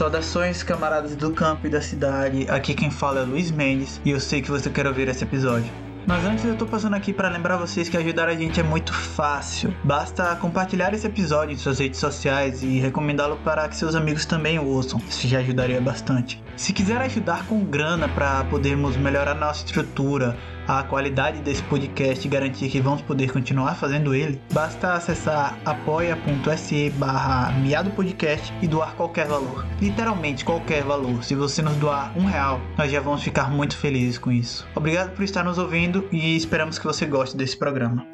Saudações, camaradas do campo e da cidade. Aqui quem fala é Luiz Mendes e eu sei que você quer ouvir esse episódio. Mas antes eu tô passando aqui para lembrar vocês que ajudar a gente é muito fácil. Basta compartilhar esse episódio em suas redes sociais e recomendá-lo para que seus amigos também ouçam. Isso já ajudaria bastante. Se quiser ajudar com grana para podermos melhorar nossa estrutura, a qualidade desse podcast e garantir que vamos poder continuar fazendo ele, basta acessar apoia.se barra e doar qualquer valor. Literalmente qualquer valor. Se você nos doar um real, nós já vamos ficar muito felizes com isso. Obrigado por estar nos ouvindo e esperamos que você goste desse programa.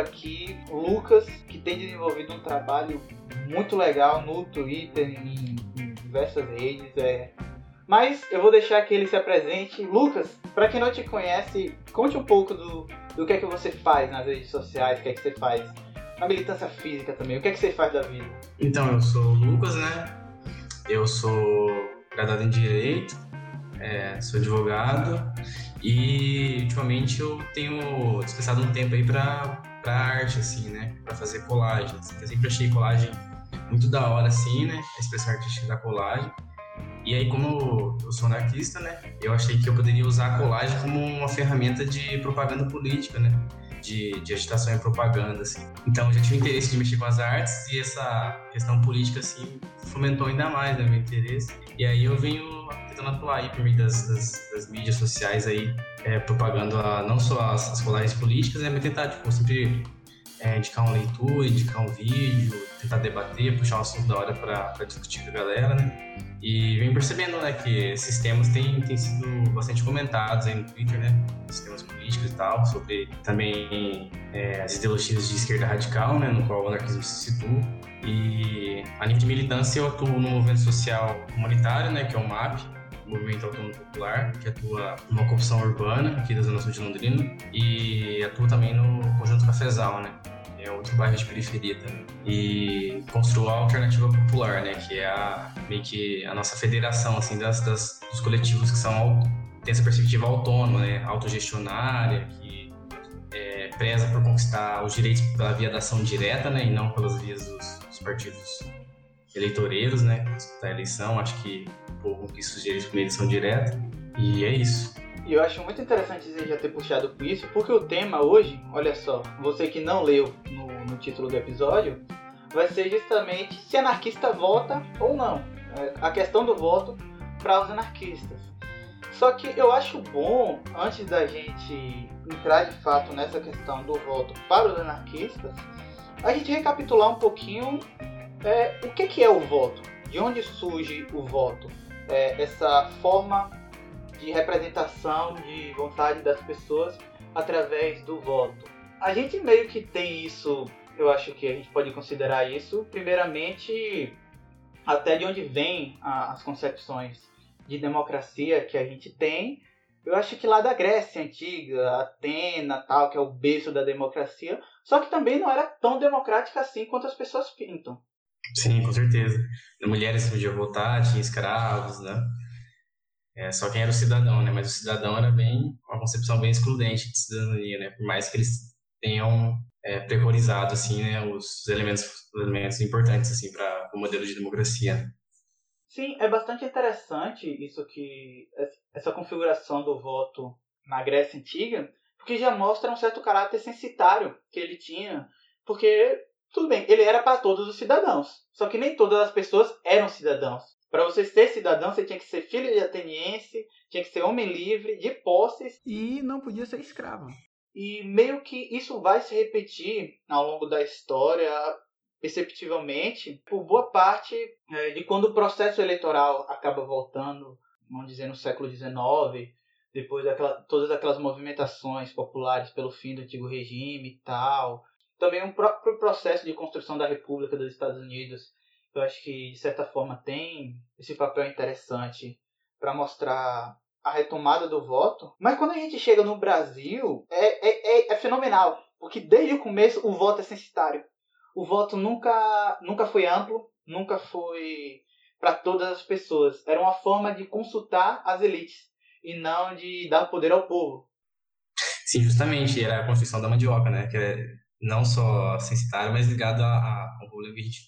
Aqui Lucas, que tem desenvolvido um trabalho muito legal no Twitter, em, em diversas redes. É. Mas eu vou deixar que ele se apresente. Lucas, para quem não te conhece, conte um pouco do, do que é que você faz nas redes sociais, o que é que você faz na militância física também, o que é que você faz da vida? Então, eu sou o Lucas, né? Eu sou graduado em Direito, é, sou advogado e ultimamente eu tenho dispensado um tempo aí para para arte, assim, né? Para fazer colagens. Eu sempre achei colagem muito da hora, assim, né? A expressão artística da colagem. E aí, como eu sou anarquista, né? Eu achei que eu poderia usar a colagem como uma ferramenta de propaganda política, né? De, de agitação e propaganda, assim. Então, eu já tive interesse de mexer com as artes e essa questão política, assim, fomentou ainda mais né, meu interesse. E aí eu venho tentando atuar aí por meio das, das, das mídias sociais aí, é, propagando a, não só as, as colagens políticas, né, mas tentar, tipo, sempre é, indicar uma leitura, indicar um vídeo, tentar debater, puxar um assunto da hora para discutir com a galera, né? E vem percebendo, né, que esses temas têm, têm sido bastante comentados aí no Twitter, né? Os temas políticos e tal, sobre também é, as ideologias de esquerda radical, né, no qual o anarquismo se situa. E a nível de militância eu atuo no movimento social humanitário, né, que é o MAP, Movimento Autônomo Popular, que atua numa corrupção urbana aqui da Zona Sul de Londrina, e atua também no Conjunto Cafezal, né? É outro bairro de periferia também. E construiu a Alternativa Popular, né? Que é a, meio que a nossa federação, assim, das, das dos coletivos que são tem essa perspectiva autônoma, né? Autogestionária, que é, preza por conquistar os direitos pela via da ação direta, né? E não pelas vias dos, dos partidos eleitoreiros, né? Da eleição, acho que pouco que sugerir uma edição direta. E é isso. E eu acho muito interessante você já ter puxado por isso, porque o tema hoje, olha só, você que não leu no, no título do episódio, vai ser justamente se anarquista vota ou não. É, a questão do voto para os anarquistas. Só que eu acho bom, antes da gente entrar de fato nessa questão do voto para os anarquistas, a gente recapitular um pouquinho é, o que, que é o voto, de onde surge o voto é, essa forma de representação de vontade das pessoas através do voto. A gente meio que tem isso, eu acho que a gente pode considerar isso, primeiramente, até de onde vêm as concepções de democracia que a gente tem. Eu acho que lá da Grécia Antiga, Atena, tal, que é o berço da democracia, só que também não era tão democrática assim quanto as pessoas pintam. Sim, com certeza. Mulheres podiam votar, tinha escravos, né? É, só quem era o cidadão, né? Mas o cidadão era bem uma concepção bem excludente de cidadania, né? Por mais que eles tenham é, assim, né, os elementos, os elementos importantes assim para o modelo de democracia. Né? Sim, é bastante interessante isso que essa configuração do voto na Grécia antiga, porque já mostra um certo caráter censitário que ele tinha, porque tudo bem, ele era para todos os cidadãos. Só que nem todas as pessoas eram cidadãos. Para você ser cidadão, você tinha que ser filho de ateniense, tinha que ser homem livre, de posses. E não podia ser escravo. E meio que isso vai se repetir ao longo da história, perceptivelmente, por boa parte é, de quando o processo eleitoral acaba voltando, vamos dizer, no século XIX, depois daquela, todas aquelas movimentações populares pelo fim do antigo regime e tal, também um próprio processo de construção da República dos Estados Unidos, eu acho que de certa forma tem esse papel interessante para mostrar a retomada do voto. Mas quando a gente chega no Brasil, é, é, é, é, fenomenal, porque desde o começo o voto é censitário. o voto nunca, nunca foi amplo, nunca foi para todas as pessoas. Era uma forma de consultar as elites e não de dar poder ao povo. Sim, justamente, era a Constituição da Mandioca, né? Que é não só censitário, mas ligado a, a, ao problema que a gente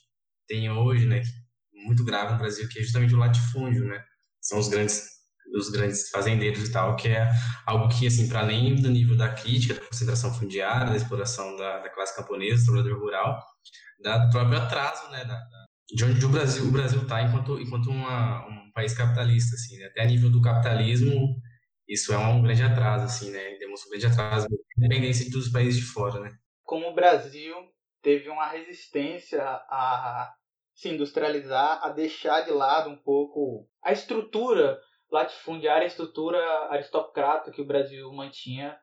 tem hoje, né? Muito grave no Brasil, que é justamente o latifúndio, né? São os grandes os grandes fazendeiros e tal, que é algo que, assim, para além do nível da crítica, da concentração fundiária, da exploração da, da classe camponesa, do trabalhador rural, da, do próprio atraso, né, da, da, de onde o Brasil o Brasil está enquanto enquanto uma, um país capitalista, assim, né? até a nível do capitalismo isso é um grande atraso, assim, né? Demonstra um grande atraso, independência dos países de fora, né? Como o Brasil teve uma resistência a se industrializar, a deixar de lado um pouco a estrutura latifundiária, a estrutura aristocrata que o Brasil mantinha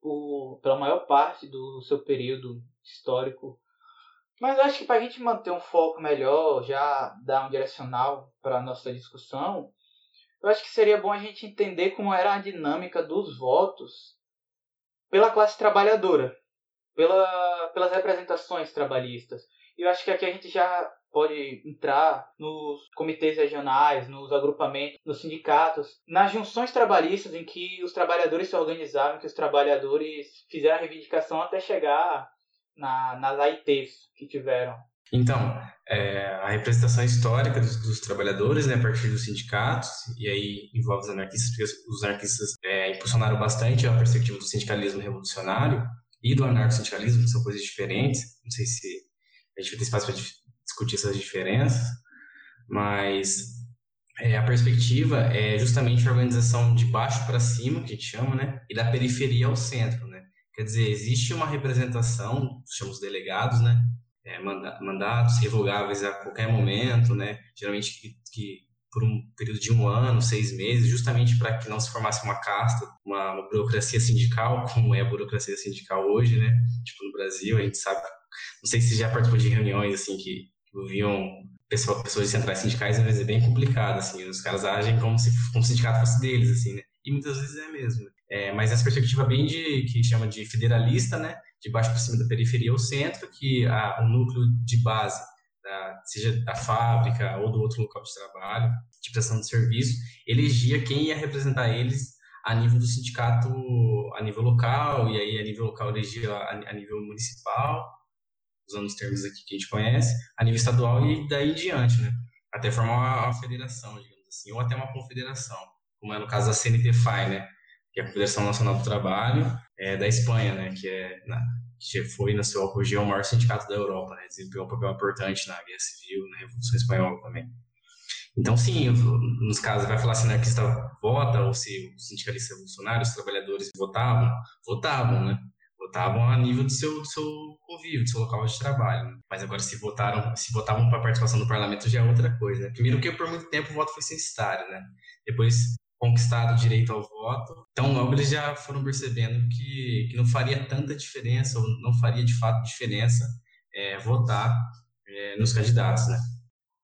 por, pela maior parte do seu período histórico. Mas acho que para a gente manter um foco melhor, já dar um direcional para a nossa discussão, eu acho que seria bom a gente entender como era a dinâmica dos votos pela classe trabalhadora, pela, pelas representações trabalhistas. E eu acho que aqui a gente já pode entrar nos comitês regionais, nos agrupamentos, nos sindicatos, nas junções trabalhistas em que os trabalhadores se organizaram, que os trabalhadores fizeram a reivindicação até chegar na, nas AITs que tiveram. Então, é, a representação histórica dos, dos, trabalhadores, né, a partir dos sindicatos, e aí envolve os anarquistas, porque os anarquistas é, impulsionaram bastante a perspectiva do sindicalismo revolucionário e do anarco-sindicalismo, que são coisas diferentes. Não sei se a gente vai ter espaço para discutir essas diferenças, mas é, a perspectiva é justamente a organização de baixo para cima, que a gente chama, né, e da periferia ao centro, né. Quer dizer, existe uma representação, chamamos delegados, né, é, mandatos revogáveis a qualquer momento, né? Geralmente que, que, por um período de um ano, seis meses, justamente para que não se formasse uma casta, uma, uma, burocracia sindical, como é a burocracia sindical hoje, né? Tipo no Brasil, a gente sabe, não sei se já participou de reuniões assim que envolviam pessoas, de centrais sindicais, mas é bem complicado, assim, os caras agem como se como o sindicato fosse deles, assim, né? E muitas vezes é mesmo. É, mas essa perspectiva bem de que chama de federalista, né? de baixo para cima da periferia ao centro, que a, o núcleo de base, da, seja da fábrica ou do outro local de trabalho, de prestação de serviço, elegia quem ia representar eles a nível do sindicato, a nível local, e aí a nível local elegia a, a nível municipal, usando os termos aqui que a gente conhece, a nível estadual e daí em diante, né? Até formar uma, federação, digamos assim, ou até uma confederação, como é no caso da CNT-FAI, né? que é a Confederação Nacional do Trabalho é, da Espanha, né, que, é, na, que foi, no seu apogeu, o maior sindicato da Europa, né, desempenhou um papel importante na Guerra Civil, na Revolução Espanhola também. Então, sim, nos casos, vai falar se o anarquista vota ou se o sindicalista revolucionário, os trabalhadores votavam, votavam, né? Votavam a nível do seu, do seu convívio, do seu local de trabalho. Né? Mas agora, se votaram, se votavam para participação no parlamento, já é outra coisa. Primeiro que por muito tempo o voto foi censitário, né? Depois conquistado o direito ao voto. Então, logo eles já foram percebendo que, que não faria tanta diferença, ou não faria de fato diferença, é, votar é, nos candidatos, né?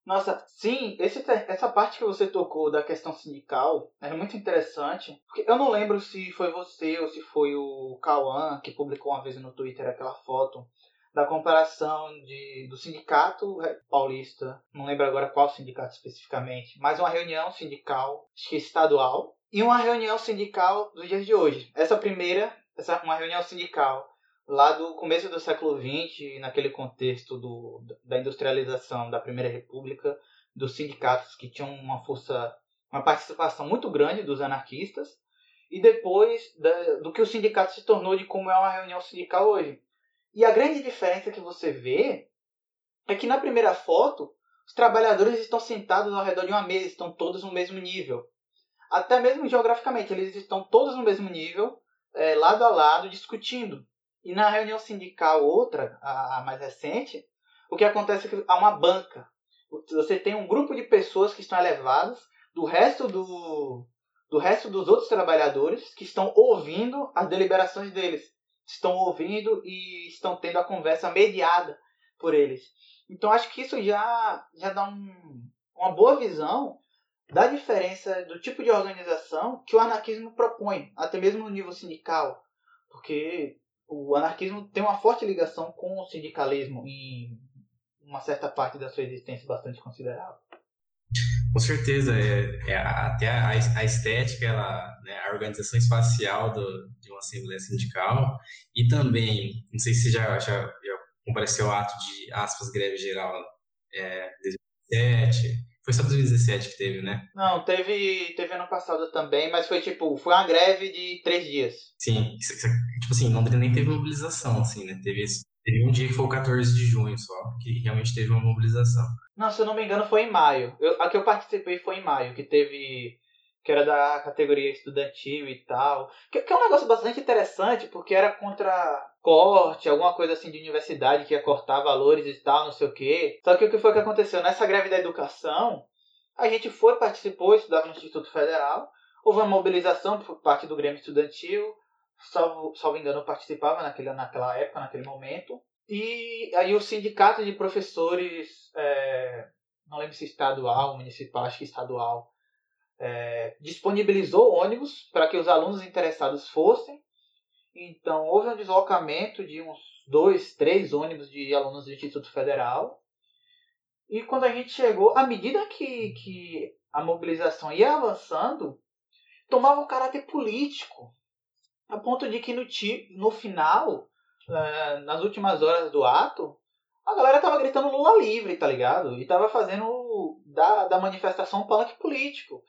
Nossa, sim, esse, essa parte que você tocou da questão sindical é muito interessante. Porque eu não lembro se foi você ou se foi o Cauã que publicou uma vez no Twitter aquela foto da comparação de, do sindicato paulista, não lembro agora qual sindicato especificamente, mas uma reunião sindical estadual e uma reunião sindical dos dias de hoje. Essa primeira, essa uma reunião sindical lá do começo do século XX, naquele contexto do, da industrialização da Primeira República, dos sindicatos que tinham uma força, uma participação muito grande dos anarquistas, e depois da, do que o sindicato se tornou de como é uma reunião sindical hoje. E a grande diferença que você vê é que na primeira foto, os trabalhadores estão sentados ao redor de uma mesa, estão todos no mesmo nível. Até mesmo geograficamente, eles estão todos no mesmo nível, é, lado a lado, discutindo. E na reunião sindical, outra, a, a mais recente, o que acontece é que há uma banca. Você tem um grupo de pessoas que estão elevadas do resto do, do resto dos outros trabalhadores que estão ouvindo as deliberações deles estão ouvindo e estão tendo a conversa mediada por eles. Então acho que isso já, já dá um, uma boa visão da diferença do tipo de organização que o anarquismo propõe, até mesmo no nível sindical, porque o anarquismo tem uma forte ligação com o sindicalismo em uma certa parte da sua existência bastante considerável. Com certeza, é, é até a, a, estética, ela, né, a organização espacial do, de uma assembleia sindical e também, não sei se já, já, já compareceu ao ato de, aspas, greve geral é, 2017, foi só 2017 que teve, né? Não, teve, teve ano passado também, mas foi tipo, foi uma greve de três dias. Sim, tipo assim, Londrina nem teve mobilização, assim, né? Teve, teve um dia que foi o 14 de junho só, que realmente teve uma mobilização. Não, se eu não me engano foi em maio. Eu, a que eu participei foi em maio, que teve que era da categoria estudantil e tal. Que, que, é um negócio bastante interessante, porque era contra corte, alguma coisa assim de universidade que ia cortar valores e tal, não sei o quê. Só que o que foi que aconteceu? Nessa greve da educação, a gente foi, participou, estudava no Instituto Federal, houve uma mobilização por parte do Grêmio Estudantil, salvo, salvo engano, participava naquele, naquela época, naquele momento. E aí o sindicato de professores, é, não lembro se estadual, municipal, acho que estadual, é, disponibilizou ônibus para que os alunos interessados fossem. Então, houve um deslocamento de uns dois, três ônibus de alunos do Instituto Federal. E quando a gente chegou, à medida que, que a mobilização ia avançando, tomava um caráter político. A ponto de que no, no final, é, nas últimas horas do ato, a galera tava gritando Lula livre, tá ligado? E tava fazendo da, da manifestação um palanque político.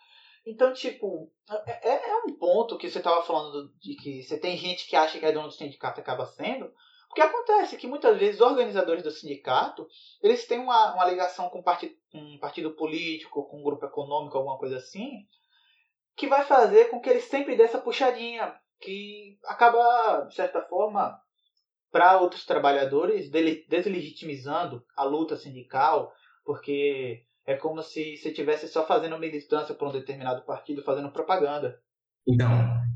Então, tipo, é, é, é um ponto que você estava falando de que você tem gente que acha que é dono do sindicato acaba sendo. O que acontece é que muitas vezes os organizadores do sindicato, eles têm uma, uma ligação com partido, um partido político, com um grupo econômico, alguma coisa assim, que vai fazer com que eles sempre dê essa puxadinha, que acaba, de certa forma, para outros trabalhadores, deslegitimizando a luta sindical, porque é como se você estivesse só fazendo militância por um determinado partido, fazendo propaganda. Então,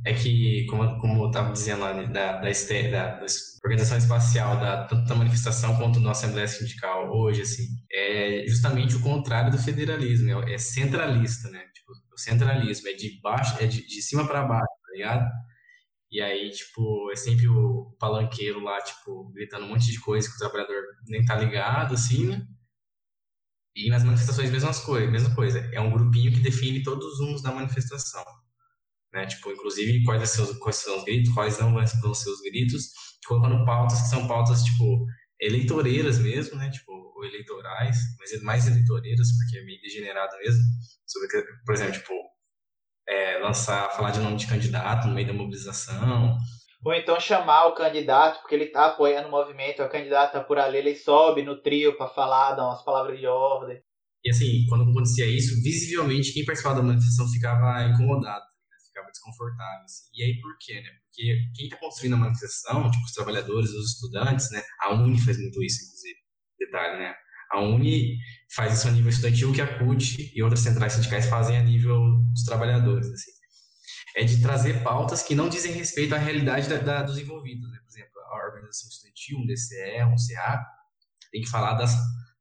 é que, como, como eu estava dizendo lá, né, da, da, da, da, organização espacial, da, tanto da manifestação quanto da Assembleia Sindical hoje, assim, é justamente o contrário do federalismo, é, é centralista, né? Tipo, o centralismo é de baixo, é de, de cima para baixo, tá ligado? E aí, tipo, é sempre o palanqueiro lá, tipo, gritando um monte de coisa que o trabalhador nem tá ligado, assim, né? E nas manifestações, mesma coisa, mesma coisa. É um grupinho que define todos os rumos da manifestação. Né? Tipo, inclusive, quais são, os, quais são os gritos, quais não vão ser os gritos, colocando pautas que são pautas, tipo, eleitoreiras mesmo, né? Tipo, ou eleitorais, mas é mais eleitoreiras, porque é meio degenerado mesmo. Sobre, por exemplo, tipo, é, lançar, falar de nome de candidato no meio da mobilização, ou então chamar o candidato, porque ele está apoiando o movimento, o candidato está por ali, ele sobe no trio para falar, dar umas palavras de ordem. E assim, quando acontecia isso, visivelmente quem participava da manifestação ficava incomodado, né? ficava desconfortável. Assim. E aí por quê? Né? Porque quem está construindo a manifestação, tipo os trabalhadores, os estudantes, né? a Uni faz muito isso, inclusive. Detalhe, né? A Uni faz isso a nível estudantil que a CUT e outras centrais sindicais fazem a nível dos trabalhadores. Assim é de trazer pautas que não dizem respeito à realidade da, da, dos envolvidos. Né? Por exemplo, a organização estudantil, um DCE, um CA, tem que falar das,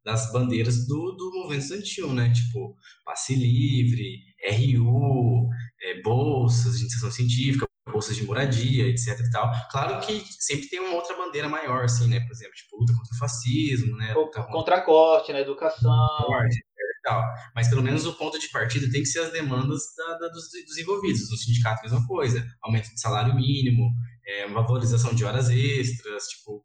das bandeiras do, do movimento estudantil, né? Tipo, passe livre, RU, é, bolsas de iniciação científica, bolsas de moradia, etc e tal. Claro que sempre tem uma outra bandeira maior, assim, né? Por exemplo, tipo, luta contra o fascismo, né? Luta contra, contra a corte na educação. Corte, tal. Mas pelo menos o ponto de partida tem que ser as demandas da, da, dos, dos, envolvidos. No sindicato, mesma coisa. Aumento de salário mínimo, é, valorização de horas extras, tipo,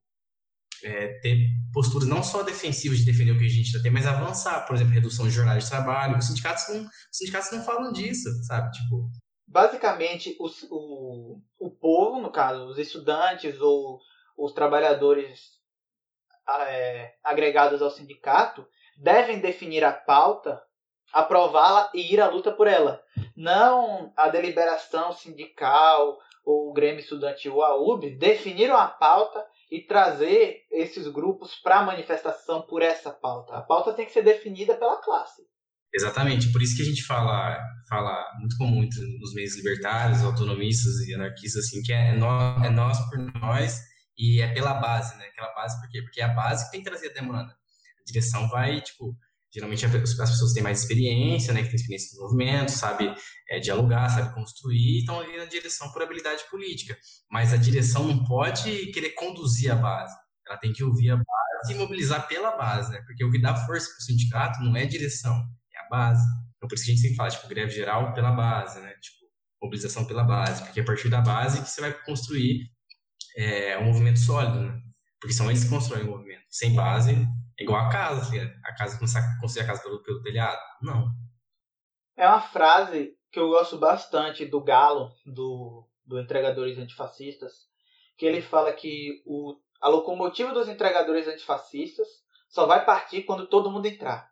é, ter posturas não só defensivas de defender o que a gente já tem, mas avançar, por exemplo, redução de jornada de trabalho. Os sindicatos não, os sindicatos não falam disso, sabe? Tipo, basicamente os, o, o povo, no caso, os estudantes ou os trabalhadores é, agregados ao sindicato, devem definir a pauta, aprová-la e ir à luta por ela. Não a deliberação sindical ou o Grêmio Estudantil, a UB, definiram a pauta e trazer esses grupos para a manifestação por essa pauta. A pauta tem que ser definida pela classe. Exatamente, por isso que a gente fala, fala muito comum nos meios libertários, autonomistas e anarquistas, assim, que é nós, é nós por nós e é pela base, né? Aquela base por quê? Porque é a base que tem que trazer a demanda direção vai, tipo, geralmente as pessoas têm mais experiência, né, que tem experiência no movimento, sabe é, dialogar, sabe construir, então ali na direção por habilidade política. Mas a direção não pode querer conduzir a base, ela tem que ouvir a base se mobilizar pela base, né? Porque o que dá força para o sindicato não é a direção, é a base. Então, por isso que a gente sempre fala, tipo, greve geral pela base, né? Tipo, mobilização pela base, porque é a partir da base que você vai construir é, um movimento sólido, né? Porque são eles que constroem o movimento. Sem base, é igual a casa, tá A casa começar a construir a casa pelo, pelo telhado. Não. É uma frase que eu gosto bastante do Galo, do, do Entregadores Antifascistas, que ele fala que o, a locomotiva dos entregadores antifascistas só vai partir quando todo mundo entrar.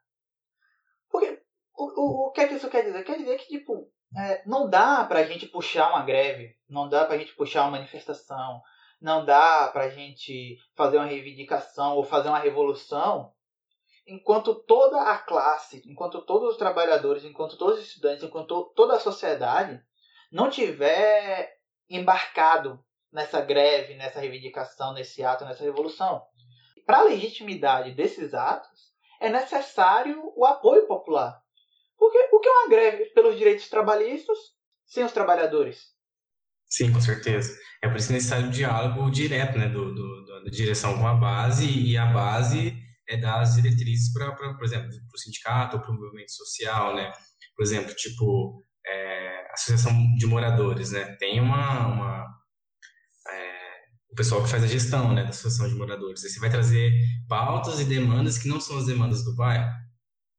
Porque o, o, o que é que isso quer dizer? Quer dizer que, tipo, é, não dá pra gente puxar uma greve, não dá pra gente puxar uma manifestação, não dá pra gente fazer uma reivindicação ou fazer uma revolução enquanto toda a classe, enquanto todos os trabalhadores, enquanto todos os estudantes, enquanto toda a sociedade não tiver embarcado nessa greve, nessa reivindicação, nesse ato, nessa revolução. Para a legitimidade desses atos, é necessário o apoio popular. Porque o que é uma greve pelos direitos trabalhistas sem os trabalhadores? Sim, com certeza. É por isso que é necessário um diálogo direto né, do, do, da direção com a base e a base é dar as diretrizes para, por exemplo, para o sindicato ou para o movimento social, né? Por exemplo, tipo, é, associação de moradores, né? Tem uma, uma é, o pessoal que faz a gestão, né, da associação de moradores. Você vai trazer pautas e demandas que não são as demandas do bairro,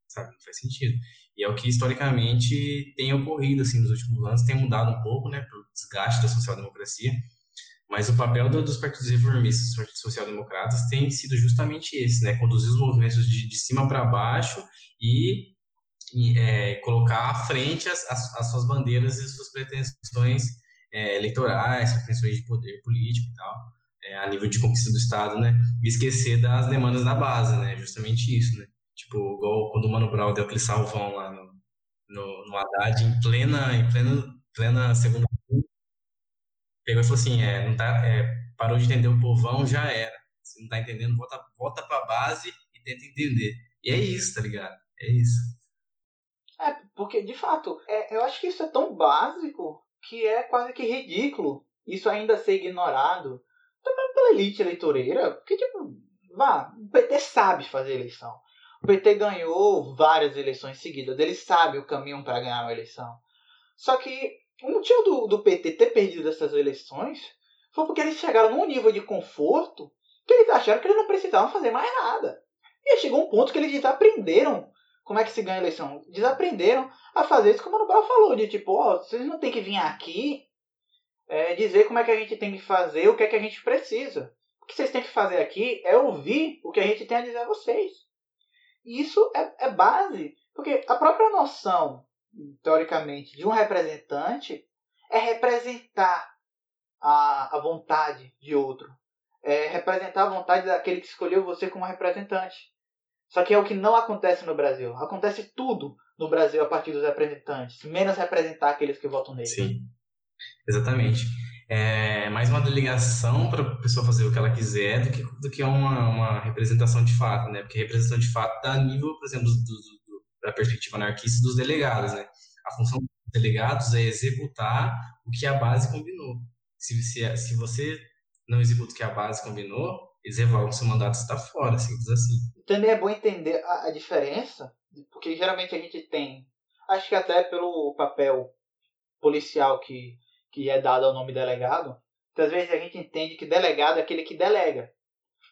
sabe? Não faz sentido. E é o que historicamente tem ocorrido assim nos últimos anos, tem mudado um pouco, né, pelo desgaste da social-democracia. Mas o papel do, dos partidos reformistas, dos partidos social-democratas, tem sido justamente esse, né, conduzir os movimentos de, de cima para baixo e, e é, colocar à frente as, as, as, suas bandeiras e suas pretensões é, eleitorais, pretensões de poder político e tal, é, a nível de conquista do Estado, né, e esquecer das demandas da base, né, justamente isso, né. Tipo, igual quando o Mano Brown deu aquele salvão lá no, no, no Haddad, em plena, em plena, plena segunda. Pegou e falou assim: é, não tá, é, parou de entender o povão, já era. Se não tá entendendo, volta, volta pra base e tenta entender. E é isso, tá ligado? É isso. É, porque de fato, é, eu acho que isso é tão básico que é quase que ridículo isso ainda ser ignorado também pela elite eleitoreira. Porque, tipo, vá, o PT sabe fazer eleição. O PT ganhou várias eleições seguidas. Ele sabe o caminho para ganhar uma eleição. Só que o motivo do, do PT ter perdido essas eleições foi porque eles chegaram num nível de conforto que eles acharam que eles não precisavam fazer mais nada. E chegou um ponto que eles desaprenderam como é que se ganha eleição. Desaprenderam a fazer isso como o Nobel falou, de tipo, ó, oh, vocês não tem que vir aqui é, dizer como é que a gente tem que fazer, o que é que a gente precisa. O que vocês têm que fazer aqui é ouvir o que a gente tem a dizer a vocês. Isso é, é base, porque a própria noção, teoricamente, de um representante é representar a, a vontade de outro. É representar a vontade daquele que escolheu você como representante. Só que é o que não acontece no Brasil. Acontece tudo no Brasil a partir dos representantes, menos representar aqueles que votam nele. Sim, exatamente é mais uma delegação para a pessoa fazer o que ela quiser do que, do que uma, uma representação de fato, né? Porque representação de fato dá nível, por exemplo, do, do, da perspectiva anarquista dos delegados, né? A função dos delegados é executar o que a base combinou. Se, se, se você não executa o que a base combinou, eles revogam seu mandato está fora, simples assim. Também é bom entender a, a diferença, porque geralmente a gente tem, acho que até pelo papel policial que que é dado ao nome delegado, às vezes a gente entende que delegado é aquele que delega.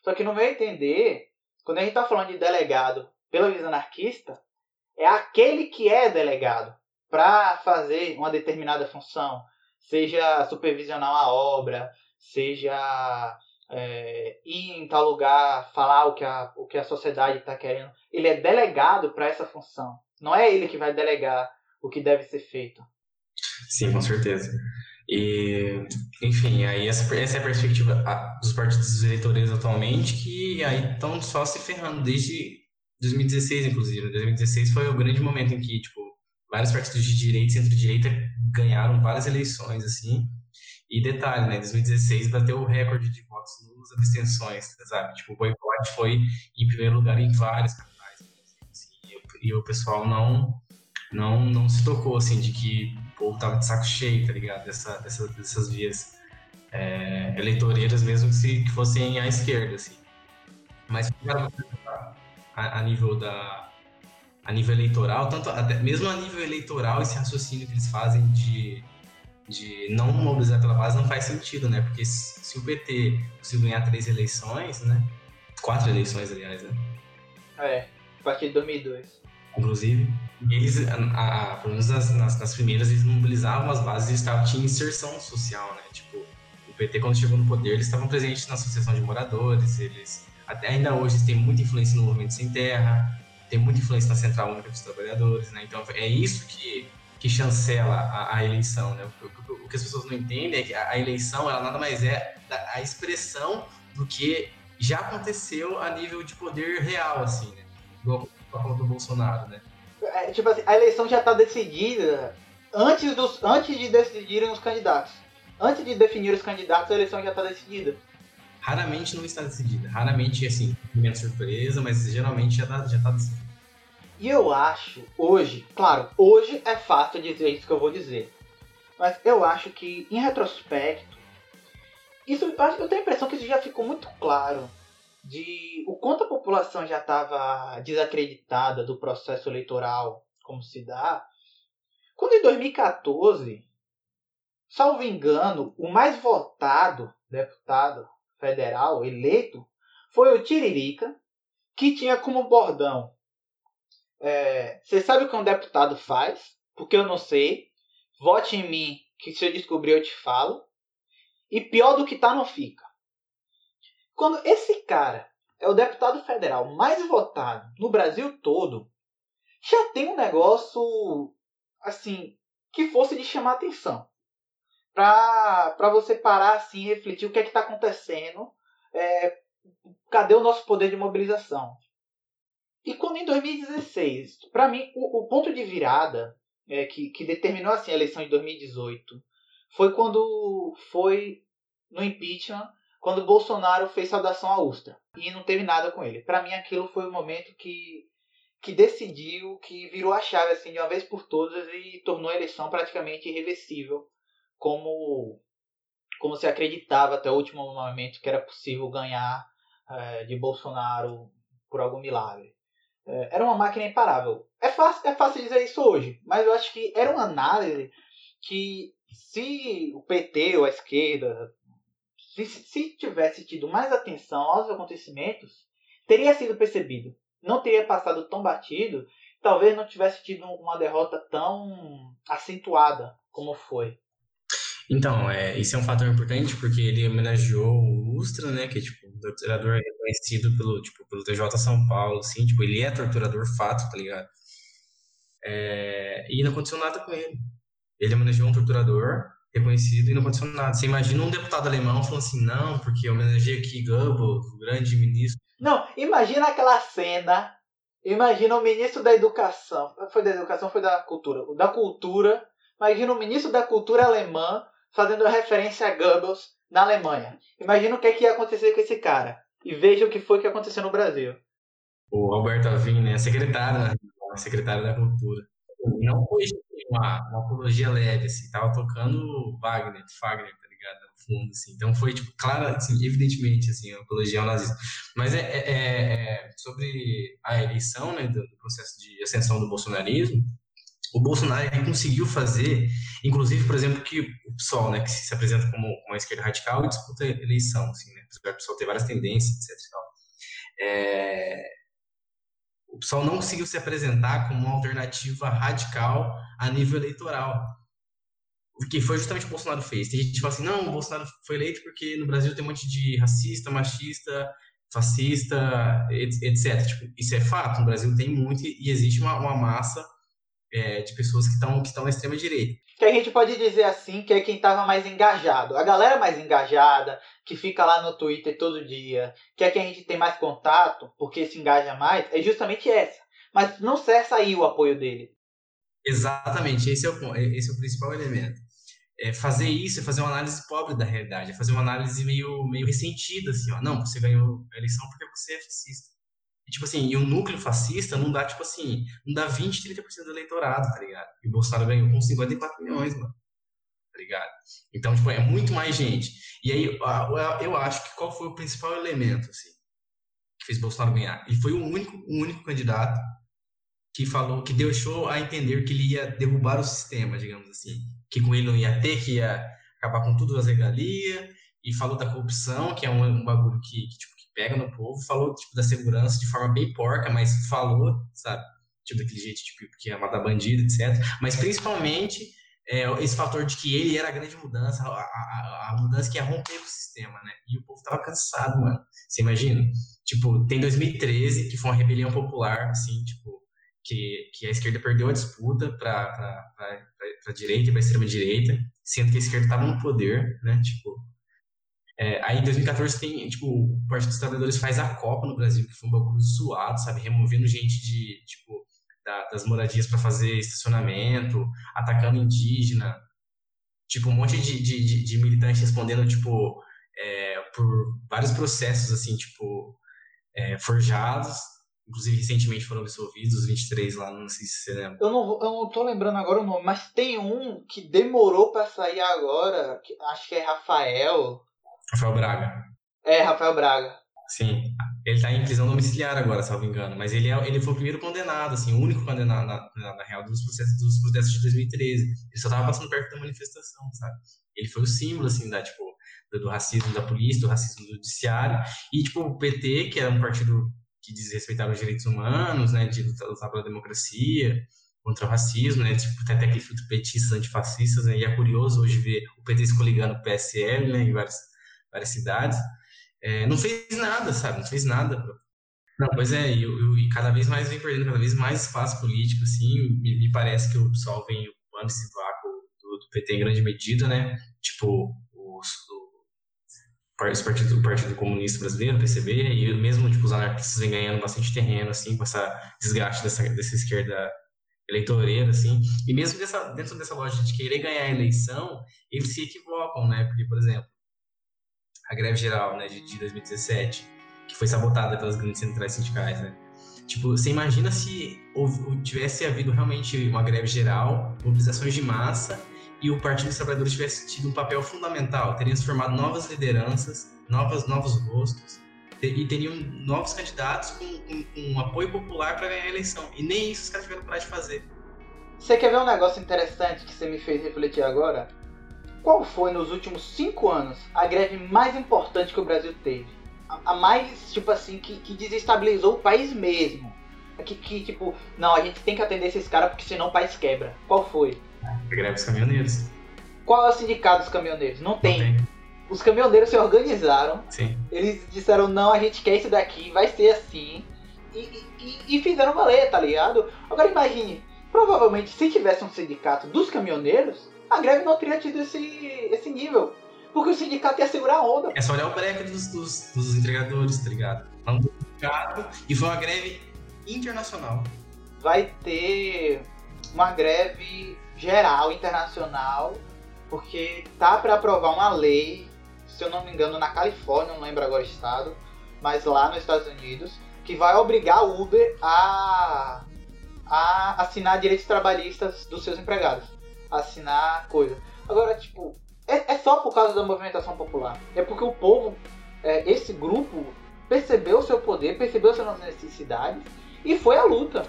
Só que no meu entender, quando a gente está falando de delegado pela visão anarquista, é aquele que é delegado para fazer uma determinada função, seja supervisionar uma obra, seja é, ir em tal lugar, falar o que a, o que a sociedade está querendo. Ele é delegado para essa função. Não é ele que vai delegar o que deve ser feito. Sim, com certeza. E, enfim, aí essa, essa é a perspectiva dos partidos eleitorais atualmente, que aí estão só se ferrando desde 2016, inclusive. 2016 foi o grande momento em que, tipo, vários partidos de direita e centro-direita ganharam várias eleições, assim. E detalhe, né, 2016 bateu o recorde de votos nulos abstenções, sabe? Tipo, o boicote foi em primeiro lugar em vários capitais. Assim, e o pessoal não, não, não se tocou, assim, de que povo tava de saco cheio, tá ligado? Dessa, dessa dessas vias é, eleitoreiras, mesmo que, se, que fossem à esquerda, assim. Mas a, a nível da a nível eleitoral, tanto até, mesmo a nível eleitoral, esse raciocínio que eles fazem de, de não mobilizar pela base não faz sentido, né? Porque se, se o PT conseguir ganhar três eleições, né? Quatro eleições, aliás, né? É, a partir de 2002. Inclusive, eles, a, a, pelo menos nas, nas, nas, primeiras, eles mobilizavam as bases e estavam, tinha inserção social, né? Tipo, o PT, quando chegou no poder, eles estavam presentes na associação de moradores, eles até ainda hoje têm muita influência no movimento sem terra, tem muita influência na Central Única dos Trabalhadores, né? Então é isso que, que chancela a, a eleição, né? O, o, o, que as pessoas não entendem é que a, a, eleição, ela nada mais é a expressão do que já aconteceu a nível de poder real, assim, né? Igual a do Bolsonaro, né? É, tipo assim, a eleição já está decidida antes, dos, antes de decidirem os candidatos. Antes de definir os candidatos, a eleição já está decidida raramente não está decidida. Raramente, assim, menos surpresa, mas geralmente já está já tá decidida. E eu acho, hoje, claro, hoje é fácil dizer isso que eu vou dizer. Mas eu acho que, em retrospecto, isso, eu tenho a impressão que isso já ficou muito claro de o quanto a população já estava desacreditada do processo eleitoral, como se dá. Quando em 2014, salvo engano, o mais votado deputado federal eleito foi o Tiririca, que tinha como bordão: é, Você sabe o que um deputado faz? Porque eu não sei. Vote em mim, que se eu descobrir eu te falo. E pior do que tá, não fica. Quando esse cara é o deputado federal mais votado no Brasil todo, já tem um negócio assim que fosse de chamar atenção para você parar assim e refletir o que é que está acontecendo, é, cadê o nosso poder de mobilização. E quando em 2016, para mim, o, o, ponto de virada é, que, que determinou assim, a eleição de 2018 foi quando foi no impeachment, quando Bolsonaro fez saudação à Ustra e não teve nada com ele. Para mim, aquilo foi o momento que, que decidiu, que virou a chave assim, de uma vez por todas e tornou a eleição praticamente irreversível como, como se acreditava até o último momento que era possível ganhar é, de Bolsonaro por algum milagre. É, era uma máquina imparável. É fácil, é fácil dizer isso hoje, mas eu acho que era uma análise que se o PT ou a esquerda se, se tivesse tido mais atenção aos acontecimentos, teria sido percebido. Não teria passado tão batido, talvez não tivesse tido uma derrota tão acentuada como foi. Então, é, isso é um fator importante porque ele homenageou o Ustra, né, que é tipo um torturador reconhecido pelo, tipo, pelo TJ São Paulo, assim, tipo, ele é torturador fato, tá ligado? É, e não aconteceu nada com ele. Ele homenageou um torturador reconhecido e não aconteceu nada. Você imagina um deputado alemão falando assim, não, porque homenageei aqui Goebbels, o grande ministro. Não, imagina aquela cena, imagina o ministro da educação, foi da educação, foi da cultura, da cultura, imagina o ministro da cultura alemã fazendo referência a Goebbels na Alemanha. Imagina o que, é que ia acontecer com esse cara. E veja o que foi que aconteceu no Brasil. O Alberto Avin, né? Secretário, né? secretário da Cultura. Não foi uma, uma apologia leve, assim. Tava tocando Wagner, Wagner, tá ligado? No fundo, assim. Então foi, tipo, claro, assim, evidentemente, assim, uma apologia ao nazismo. Mas é, é, é, é sobre a eleição, né? Do, do processo de ascensão do bolsonarismo o Bolsonaro conseguiu fazer, inclusive, por exemplo, que o PSOL, né, que se apresenta como uma esquerda radical, disputa a eleição, assim, né, PSOL ter várias tendências, etc. É, o PSOL não conseguiu se apresentar como uma alternativa radical a nível eleitoral. O que foi justamente o que o Bolsonaro fez. Tem gente que fala assim, não, o Bolsonaro foi eleito porque no Brasil tem um monte de racista, machista, fascista, etc. Tipo, isso é fato, no Brasil tem muito e existe uma, uma massa é, de pessoas que estão que na extrema direita. Que a gente pode dizer assim que é quem estava mais engajado. A galera mais engajada, que fica lá no Twitter todo dia, que é quem a gente tem mais contato, porque se engaja mais, é justamente essa. Mas não cessa aí o apoio dele. Exatamente, esse é o, esse é o principal elemento. É fazer isso é fazer uma análise pobre da realidade, é fazer uma análise meio, meio ressentida, assim, ó. Não, você ganhou a eleição porque você é fascista. E, tipo assim, e o núcleo fascista não dá, tipo assim, não dá 20, 30% do eleitorado, tá ligado? E o Bolsonaro ganhou com 54 milhões, mano. Tá ligado? Então, tipo, é muito mais gente. E aí, eu acho que qual foi o principal elemento, assim? que fez Bolsonaro ganhar. Ele foi o único, o único candidato que falou, que deixou a entender que ele ia derrubar o sistema, digamos assim. Que com ele não ia ter, que ia acabar com tudo as regalias, e falou da corrupção, que é um, um bagulho que, que, tipo, pega no povo, falou tipo, da segurança de forma bem porca, mas falou, sabe? Tipo, daquele jeito tipo, que ia matar bandido, etc. Mas principalmente é, esse fator de que ele era a grande mudança, a, a, a, mudança que ia romper o sistema, né? E o povo tava cansado, mano. Você imagina? Tipo, tem 2013, que foi uma rebelião popular, assim, tipo, que, que a esquerda perdeu a disputa para a direita e para a extrema-direita, sendo que a esquerda estava no poder, né? Tipo, é, aí em 2014 tem, tipo, o Partido dos Trabalhadores faz a Copa no Brasil, que foi um bagulho zoado, sabe? Removendo gente de, tipo, da, das moradias para fazer estacionamento, atacando indígena, tipo, um monte de, de, de, de militantes respondendo, tipo, é, por vários processos, assim, tipo, é, forjados, Inclusive, recentemente foram absolvidos os 23 lá, não sei se você lembra. Eu não, eu não tô lembrando agora o nome, mas tem um que demorou para sair agora, que acho que é Rafael. Rafael Braga. É, Rafael Braga. Sim, ele tá em prisão domiciliar agora, salvo engano, mas ele, é, ele foi o primeiro condenado, assim, o único condenado, na, na, na real, dos processos, dos protestos de 2013. Ele só tava passando perto da manifestação, sabe? Ele foi o símbolo, assim, da, tipo, do, do racismo da polícia, do racismo do judiciário, e, tipo, o PT, que era um partido que desrespeitava os direitos humanos, né, de lutar pela democracia, contra o racismo, né, tipo, tem até aquele filtro petistas, antifascistas, né, e é curioso hoje ver o PT se coligando o PSL, né, em várias, várias cidades, é, não fez nada, sabe, não fez nada. Não, pois é, e, e, cada vez mais vem perdendo cada vez mais espaço político, assim, me, me parece que o pessoal vem ocupando esse vácuo do, do, PT em grande medida, né, tipo, os, esse partido, o Partido Comunista Brasileiro, PCB, e mesmo tipo, os anarquistas vêm ganhando bastante terreno, assim, com essa desgaste dessa, dessa esquerda eleitoreira, assim, e mesmo dessa, dentro dessa lógica de querer ganhar a eleição, eles se equivocam, né, porque, por exemplo, a greve geral, né, de, de 2017, que foi sabotada pelas grandes centrais sindicais, né, Tipo, você imagina se houve, tivesse havido realmente uma greve geral, mobilizações de massa e o Partido dos Trabalhadores tivesse tido um papel fundamental, teriam se formado novas lideranças, novas, novos rostos, e teriam novos candidatos com, com, com apoio popular para ganhar a eleição. E nem isso os caras tiveram coragem de fazer. Você quer ver um negócio interessante que você me fez refletir agora? Qual foi nos últimos cinco anos a greve mais importante que o Brasil teve? A, a mais, tipo assim, que, que desestabilizou o país mesmo. Que, que, tipo, não, a gente tem que atender esses caras porque senão o país quebra. Qual foi? A greve dos caminhoneiros. Qual é o sindicato dos caminhoneiros? Não tem. Não tem. Os caminhoneiros se organizaram. Sim. Eles disseram, não, a gente quer isso daqui, vai ser assim. E, e, e fizeram valer, tá ligado? Agora imagine, provavelmente se tivesse um sindicato dos caminhoneiros, a greve não teria tido esse, esse nível. Porque o sindicato ia segurar a onda. É só olhar o break dos, dos, dos entregadores, tá ligado? Não e foi uma greve internacional. Vai ter uma greve geral, internacional, porque tá para aprovar uma lei, se eu não me engano, na Califórnia, não lembro agora o estado, mas lá nos Estados Unidos, que vai obrigar o Uber a, a assinar direitos trabalhistas dos seus empregados. Assinar coisa. Agora, tipo, é, é só por causa da movimentação popular. É porque o povo, é, esse grupo, percebeu o seu poder, percebeu suas necessidades e foi à luta.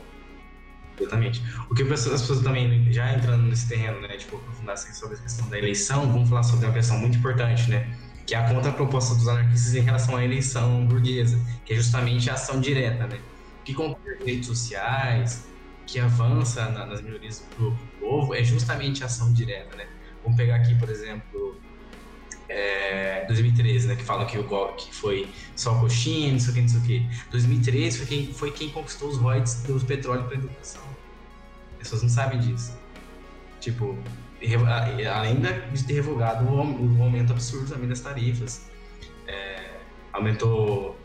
Exatamente. O que as pessoas também, já entrando nesse terreno, né, tipo, aprofundar assim sobre a questão da eleição, vamos falar sobre uma questão muito importante, né, que é a contraproposta dos anarquistas em relação à eleição burguesa, que é justamente a ação direta, né, que compõe direitos sociais, que avança na, nas minorias do, do povo, é justamente a ação direta, né. Vamos pegar aqui, por exemplo, é, 2013, né, que falam que, o, que foi só coxinha, não sei o que, não sei o que. 2013 foi quem, foi quem conquistou os royalties do petróleo para educação. As pessoas não sabem disso. Tipo, além de ter revogado o aumento absurdo também das tarifas, é, aumentou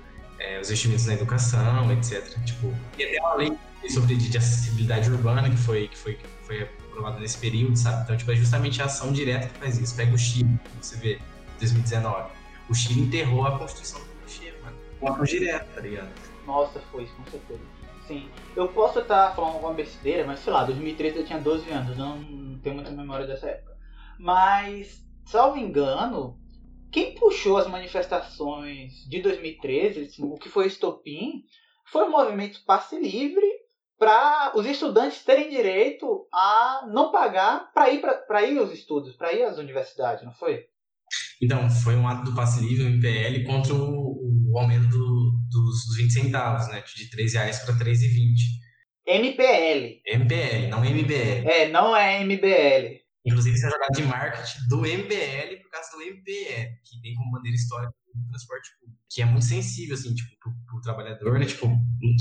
é, os investimentos na educação, etc. Tipo, e até uma lei sobre de acessibilidade urbana que foi, que foi, que foi aprovada nesse período, sabe? Então, tipo, é justamente a ação direta que faz isso. Pega o Chile, você vê 2019. O Chile enterrou a Constituição do Chile, mano. Ação direta, tá ligado? Nossa, foi isso, com certeza. Sim. Eu posso estar falando alguma besteira, mas sei lá, 2013 eu tinha 12 anos, não tenho muita memória dessa época. Mas, salvo engano, quem puxou as manifestações de 2013, assim, o que foi estopim, foi o movimento passe livre para os estudantes terem direito a não pagar para ir para ir aos estudos, para ir às universidades, não foi? Então, foi um ato do passe livre, o MPL, contra o, o aumento do, dos, dos 20 centavos, né? De 13 reais para 13,20. MPL. MPL, não MBL. É, não é MBL. Inclusive, isso é jogada de marketing do MBL por causa do MPL, que tem como bandeira histórica do transporte público. Que é muito sensível, assim, tipo, pro, pro trabalhador, né? Tipo,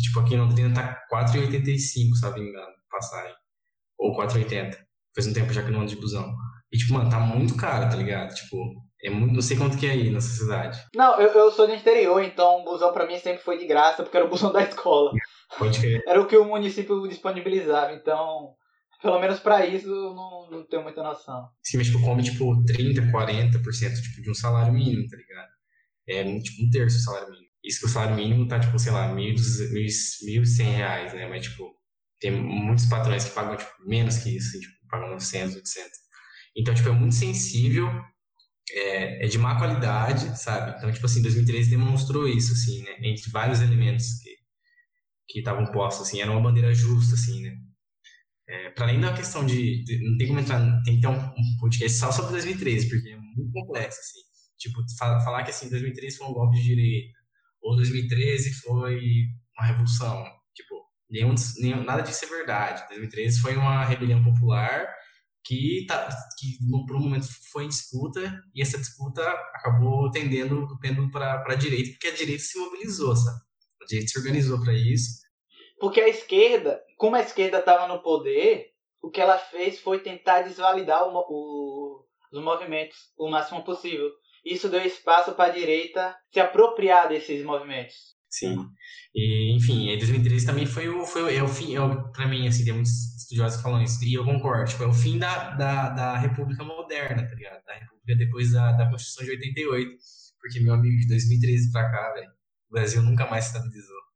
tipo, aqui em Londrina tá 4,85, sabe, engano, passagem. Ou 4,80. Faz um tempo já que não ando de busão. E, tipo, mano, tá muito caro, tá ligado? Tipo, é muito, não sei quanto que é aí nessa cidade. Não, eu, eu sou do interior, então o busão pra mim sempre foi de graça, porque era o busão da escola. Pode crer. Era o que o município disponibilizava, então pelo menos para isso eu não, não tenho muita noção. Sim, mas tipo, come tipo 30, 40% tipo, de um salário mínimo, tá ligado? É tipo um terço do salário mínimo. Isso que o salário mínimo tá, tipo, sei lá, 1.100 reais, né? Mas, tipo, tem muitos patrões que pagam, tipo, menos que isso, tipo, pagam 900, 800. Então, tipo, é muito sensível, é, é de má qualidade, sabe? Então, tipo assim, 2013 demonstrou isso, assim, né? Entre vários elementos que que estavam postos, assim, era uma bandeira justa, assim, né? É, para além da questão de, de, Não tem como entrar. Tem que ter um, um, podcast só sobre 2013, porque é muito complexo, assim. Tipo, falar que assim, 2013 foi um golpe de direita, ou 2013 foi uma revolução. Tipo, nenhum, nenhum, nada disso é verdade. 2013 foi uma rebelião popular que, tá, que por um momento foi em disputa, e essa disputa acabou tendendo do pêndulo para a direita, porque a direita se mobilizou, sabe? A direita se organizou para isso. Porque a esquerda, como a esquerda estava no poder, o que ela fez foi tentar desvalidar o, o, os movimentos o máximo possível. Isso deu espaço para a direita se apropriar desses movimentos. Sim. E, enfim, em 2013 também foi o, foi, é o fim, é para mim, assim, tem muitos estudiosos que falam isso, e eu concordo, tipo, é o fim da, da, da República Moderna, tá ligado? Da República depois da, da Constituição de 88. Porque, meu amigo, de 2013 para cá, o Brasil nunca mais se estabilizou.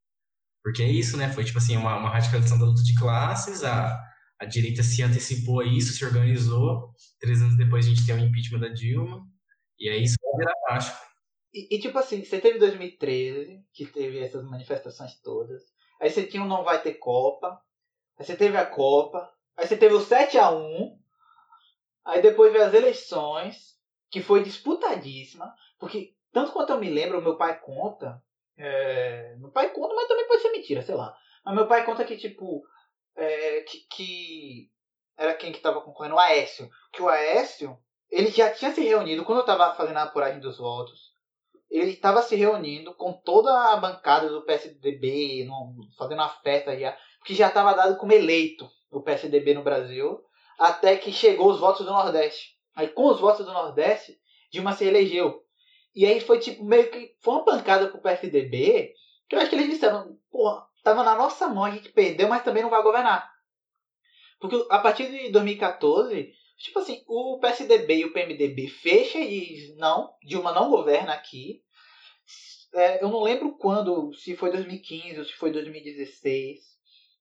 Porque é isso, né? Foi tipo assim, uma, uma radicalização da luta de classes, a, a direita se antecipou a isso, se organizou. Três anos depois a gente tem o impeachment da Dilma. E aí isso vai virar baixo. E, e, tipo assim, você teve 2013, que teve essas manifestações todas. Aí você tinha o Não Vai Ter Copa. Aí você teve a Copa. Aí você teve o 7 a 1 Aí depois veio as eleições, que foi disputadíssima. Porque, tanto quanto eu me lembro, meu pai conta é, meu pai conta, mas também pode ser mentira, sei lá. Mas meu pai conta que, tipo, é, que, que, era quem que tava concorrendo, o Aécio. Que o Aécio, ele já tinha se reunido, quando eu tava fazendo a apuragem dos votos, ele estava se reunindo com toda a bancada do PSDB, no, fazendo uma festa já, que já estava dado como eleito o PSDB no Brasil, até que chegou os votos do Nordeste. Aí com os votos do Nordeste, Dilma se elegeu. E aí foi tipo, meio que. Foi uma pancada pro PSDB, que eu acho que eles disseram, porra, tava na nossa mão, a gente perdeu, mas também não vai governar. Porque a partir de 2014, tipo assim, o PSDB e o PMDB fecha e não, Dilma não governa aqui. É, eu não lembro quando, se foi 2015 ou se foi 2016,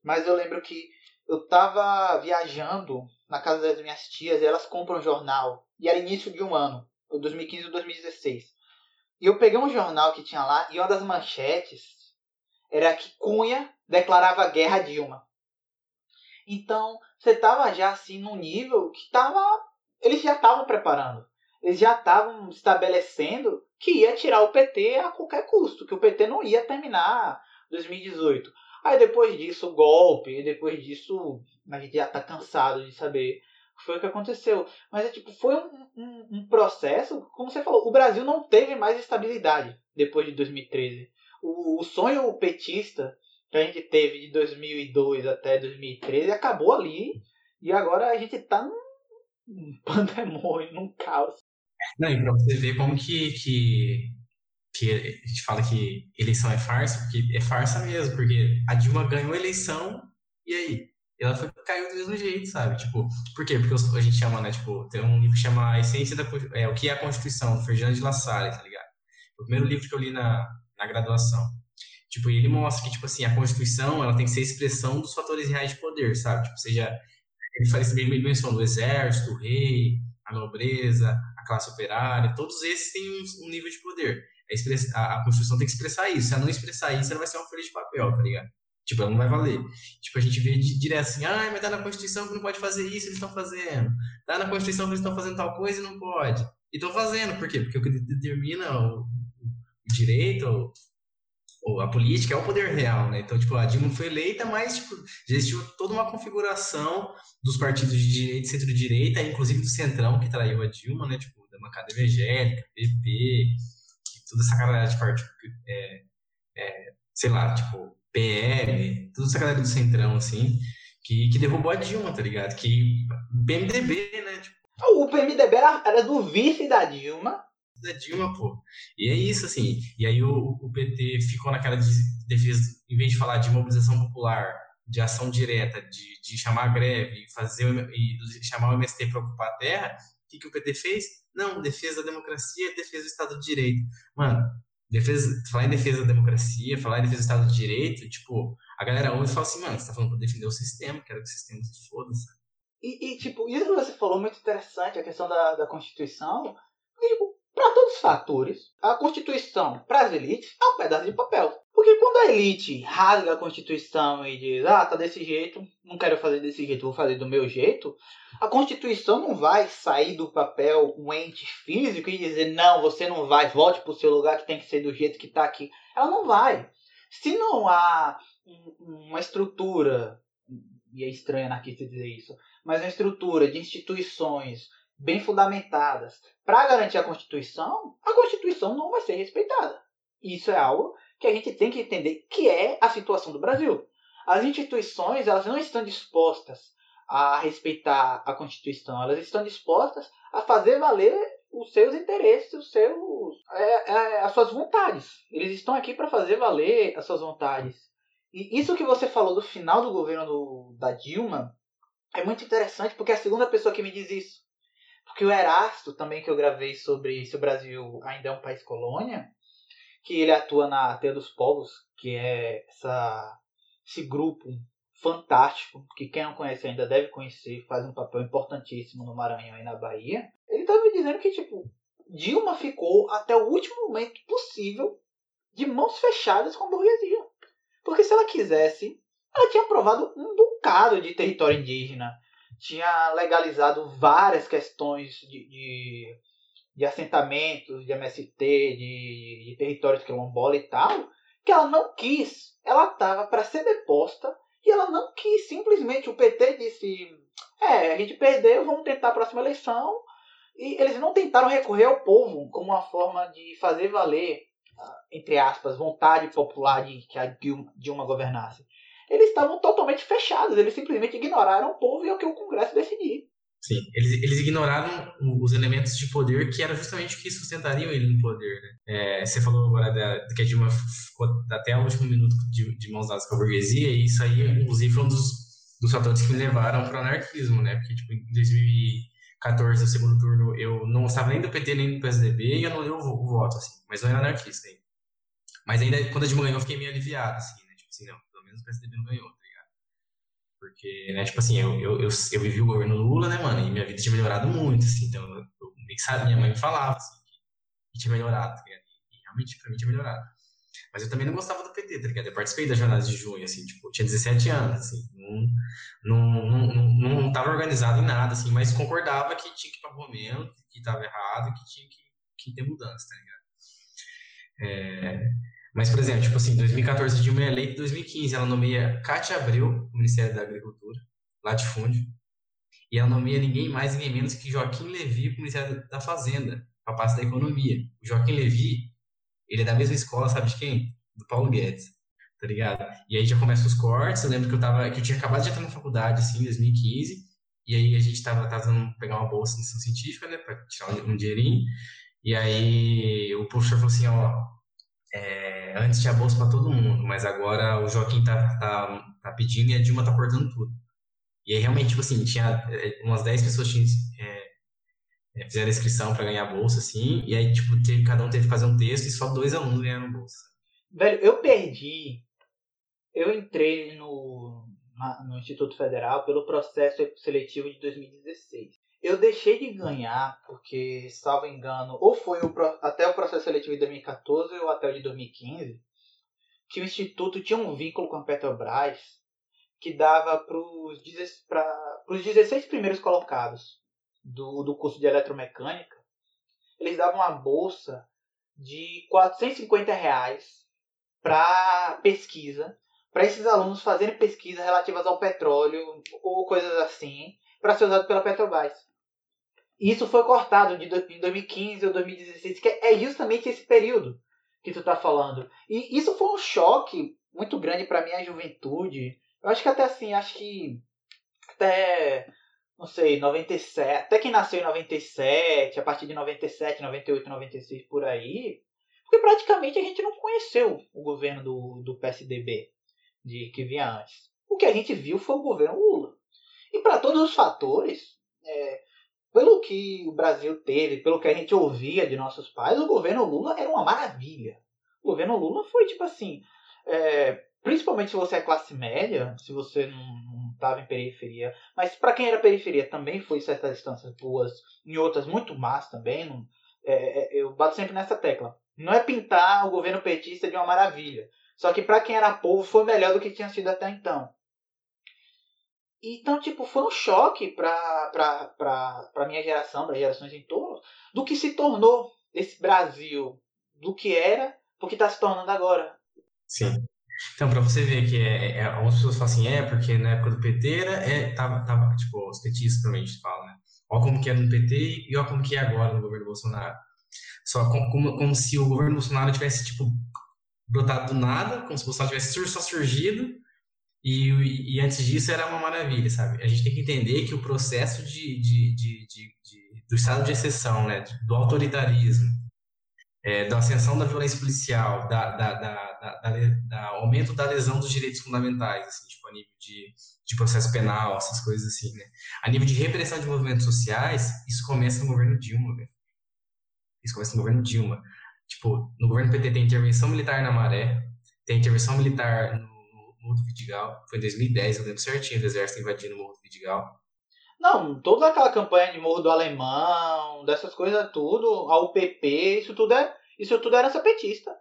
mas eu lembro que eu tava viajando na casa das minhas tias e elas compram um jornal. E era início de um ano, 2015 ou 2016. E eu peguei um jornal que tinha lá e uma das manchetes era que Cunha declarava guerra a Dilma. Então, você estava já assim num nível que tava, eles já estavam preparando. Eles já estavam estabelecendo que ia tirar o PT a qualquer custo, que o PT não ia terminar 2018. Aí depois disso, golpe, depois disso, a gente já está cansado de saber foi o que aconteceu. Mas é tipo, foi um, um, um, processo, como você falou, o Brasil não teve mais estabilidade depois de 2013. O, o sonho petista que a gente teve de 2002 até 2013 acabou ali e agora a gente tá num pandemônio, num caos. Não, e pra você ver como que, que, que a gente fala que eleição é farsa, porque é farsa mesmo, porque a Dilma ganhou a eleição e aí? Ela foi, caiu do mesmo jeito, sabe? Tipo, por quê? Porque a gente chama, né? Tipo, tem um livro que chama A Essência da é, O que é a Constituição, do Ferdinand de La Salle, tá ligado? O primeiro livro que eu li na, na graduação. Tipo, ele mostra que, tipo assim, a Constituição, ela tem que ser expressão dos fatores reais de poder, sabe? Tipo, seja, ele faz também menção do exército, o rei, a nobreza, a classe operária, todos esses têm um, um nível de poder. A, a, a, Constituição tem que expressar isso. Se ela não expressar isso, ela vai ser uma folha de papel, tá ligado? Tipo, ela não vai valer. Tipo, a gente vê direto assim, ah, mas tá na Constituição que não pode fazer isso, eles estão fazendo. Tá na Constituição que eles estão fazendo tal coisa e não pode. E estão fazendo, por quê? Porque o que determina o, o direito, ou a política é o poder real, né? Então, tipo, a Dilma foi eleita, mas tipo, já existiu toda uma configuração dos partidos de direita centro-direita, inclusive do Centrão, que traiu a Dilma, né? Tipo, da bancada evangélica, PP, toda essa galera de partido, é, é, sei lá, tipo, PL, toda essa galera do Centrão, assim, que, que derrubou a Dilma, tá ligado? Que PMDB, né? Tipo, o PMDB era, era do vice da Dilma, da Dilma, pô. E é isso, assim. E aí o, o PT ficou naquela de defesa, em vez de falar de mobilização popular, de ação direta, de, de chamar a greve, fazer e chamar o MST para ocupar a terra, o que, que o PT fez? Não, defesa da democracia, defesa do Estado de Direito. Mano, defesa, falar em defesa da democracia, falar em defesa do Estado de Direito, tipo, a galera ouve e fala assim, mano, você tá falando pra defender o sistema, quero que o sistema se foda, sabe? E, e, tipo, isso que você falou muito interessante, a questão da, da Constituição, tipo, para todos os fatores, a Constituição para as elites é um pedaço de papel. Porque quando a elite rasga a Constituição e diz, ah, tá desse jeito, não quero fazer desse jeito, vou fazer do meu jeito, a Constituição não vai sair do papel um ente físico e dizer, não, você não vai, volte para o seu lugar que tem que ser do jeito que está aqui. Ela não vai. Se não há uma estrutura, e é estranho anarquista dizer isso, mas uma estrutura de instituições bem fundamentadas para garantir a Constituição, a Constituição não vai ser respeitada. Isso é algo que a gente tem que entender que é a situação do Brasil. As instituições elas não estão dispostas a respeitar a Constituição, elas estão dispostas a fazer valer os seus interesses, os seus, é, é, as suas vontades. Eles estão aqui para fazer valer as suas vontades. E isso que você falou do final do governo do, da Dilma é muito interessante, porque é a segunda pessoa que me diz isso. Porque o Erasto, também que eu gravei sobre se o Brasil ainda é um país colônia, que ele atua na Teia dos Povos, que é essa, esse grupo fantástico, que quem não conhece ainda deve conhecer, faz um papel importantíssimo no Maranhão e na Bahia. Ele estava me dizendo que, tipo, Dilma ficou até o último momento possível de mãos fechadas com a burguesia. Porque se ela quisesse, ela tinha aprovado um bocado de território indígena, tinha legalizado várias questões de, de, de assentamentos, de MST, de, de territórios quilombola e tal, que ela não quis. Ela estava para ser deposta e ela não quis. Simplesmente o PT disse: é, a gente perdeu, vamos tentar a próxima eleição. E eles não tentaram recorrer ao povo como uma forma de fazer valer, ah, entre aspas, vontade popular de que a Dilma governasse eles estavam totalmente fechados. Eles simplesmente ignoraram o povo e o que o Congresso decidiu. Sim, eles, eles ignoraram os elementos de poder que era justamente o que sustentariam ele no poder. Né? É, você falou agora da, que a Dilma ficou até o último minuto de, de mãos dadas com a burguesia, e isso aí, inclusive, foi um dos, dos fatores que me levaram para o anarquismo, né? Porque, tipo, em 2014, no segundo turno, eu não estava nem do PT nem do PSDB e eu não dei o, o voto, assim, mas eu era anarquista ainda. Mas ainda, quando a Dilma ganhou, eu fiquei meio aliviado, assim, né? Tipo assim, não, menos o PSDB não ganhou, tá ligado? Porque, né, tipo assim, eu, eu, eu, eu vivi o governo Lula, né, mano, e minha vida tinha melhorado muito, assim, então eu, eu meio que sabe, minha mãe me falava, assim, que, tinha melhorado, tá ligado? E realmente, pra mim, tinha melhorado. Mas eu também não gostava do PT, tá ligado? Eu participei das jornadas de junho, assim, tipo, tinha 17 anos, assim, não, não, não, não, não tava organizado em nada, assim, mas concordava que tinha que ir pra momento, que tava errado, que tinha que, que ter mudança, tá ligado? É, mas, por exemplo, tipo assim, 2014 Dilma é eleita, em 2015 ela nomeia Cátia Abreu Ministério da Agricultura, latifúndio, e ela nomeia ninguém mais, ninguém menos que Joaquim Levi o Ministério da Fazenda, para a pasta da Economia. O Joaquim Levi, ele é da mesma escola, sabe de quem? Do Paulo Guedes, tá ligado? E aí já começam os cortes, eu lembro que eu, tava, que eu tinha acabado de entrar na faculdade, assim, em 2015, e aí a gente tava, tava pegar uma bolsa de iniciação científica, né, para tirar um dinheirinho, e aí o professor falou assim, ó, é, antes tinha bolsa para todo mundo, mas agora o Joaquim tá, tá, tá pedindo e a Dilma tá cortando tudo. E aí realmente, tipo assim, tinha é, umas 10 pessoas tinham, é, é, fizeram inscrição para ganhar bolsa, assim, e aí, tipo, teve, cada um teve que fazer um texto e só dois alunos ganharam bolsa. Velho, eu perdi. Eu entrei no, no Instituto Federal pelo processo seletivo de 2016. Eu deixei de ganhar porque, salvo engano, ou foi o, até o processo seletivo de 2014 ou até o de 2015, que o Instituto tinha um vínculo com a Petrobras que dava para os 16 primeiros colocados do, do curso de eletromecânica, eles davam uma bolsa de 450 reais para pesquisa, para esses alunos fazerem pesquisas relativas ao petróleo ou coisas assim, para ser usado pela Petrobras. Isso foi cortado de, em 2015 ou 2016, que é justamente esse período que tu tá falando. E isso foi um choque muito grande para minha juventude. Eu acho que até assim, acho que até não sei, 97, até quem nasceu em 97, a partir de 97, 98, 96 por aí, porque praticamente a gente não conheceu o governo do, do PSDB de que vinha antes. O que a gente viu foi o governo Lula. E para todos os fatores, é, pelo que o Brasil teve, pelo que a gente ouvia de nossos pais, o governo Lula era uma maravilha. O governo Lula foi tipo assim, é, principalmente se você é classe média, se você não estava em periferia, mas para quem era periferia também foi certas distâncias boas, em outras muito más também. Não, é, é, eu bato sempre nessa tecla. Não é pintar o governo petista de uma maravilha, só que para quem era povo foi melhor do que tinha sido até então. Então, tipo, foi um choque pra, pra minha geração, para gerações em torno, do que se tornou esse Brasil, do que era, porque está se tornando agora. Sim. Então, para você ver que é, é, algumas pessoas falam assim, é, porque na época do PT era, é, tava, tava, tipo, os petistas também a gente fala, né? Olha como que é no PT e olha como que é agora no governo Bolsonaro. Só como, como, como se o governo Bolsonaro tivesse, tipo, brotado do nada, como se o Bolsonaro tivesse só surgido e, e, antes disso era uma maravilha, sabe? A gente tem que entender que o processo de, de, de, de do estado de exceção, né, do autoritarismo, é, da ascensão da violência policial, da, da, da, da, aumento da lesão dos direitos fundamentais, assim, tipo, a nível de, de processo penal, essas coisas assim, né? A nível de repressão de movimentos sociais, isso começa no governo Dilma, velho. Isso começa no governo Dilma. Tipo, no governo PT tem intervenção militar na Maré, tem intervenção militar no Morro do Vidigal. Foi em 2010, eu lembro certinho do exército invadindo o Morro do Vidigal. Não, toda aquela campanha de Morro do Alemão, dessas coisas tudo, a UPP, isso tudo é, isso tudo era petista.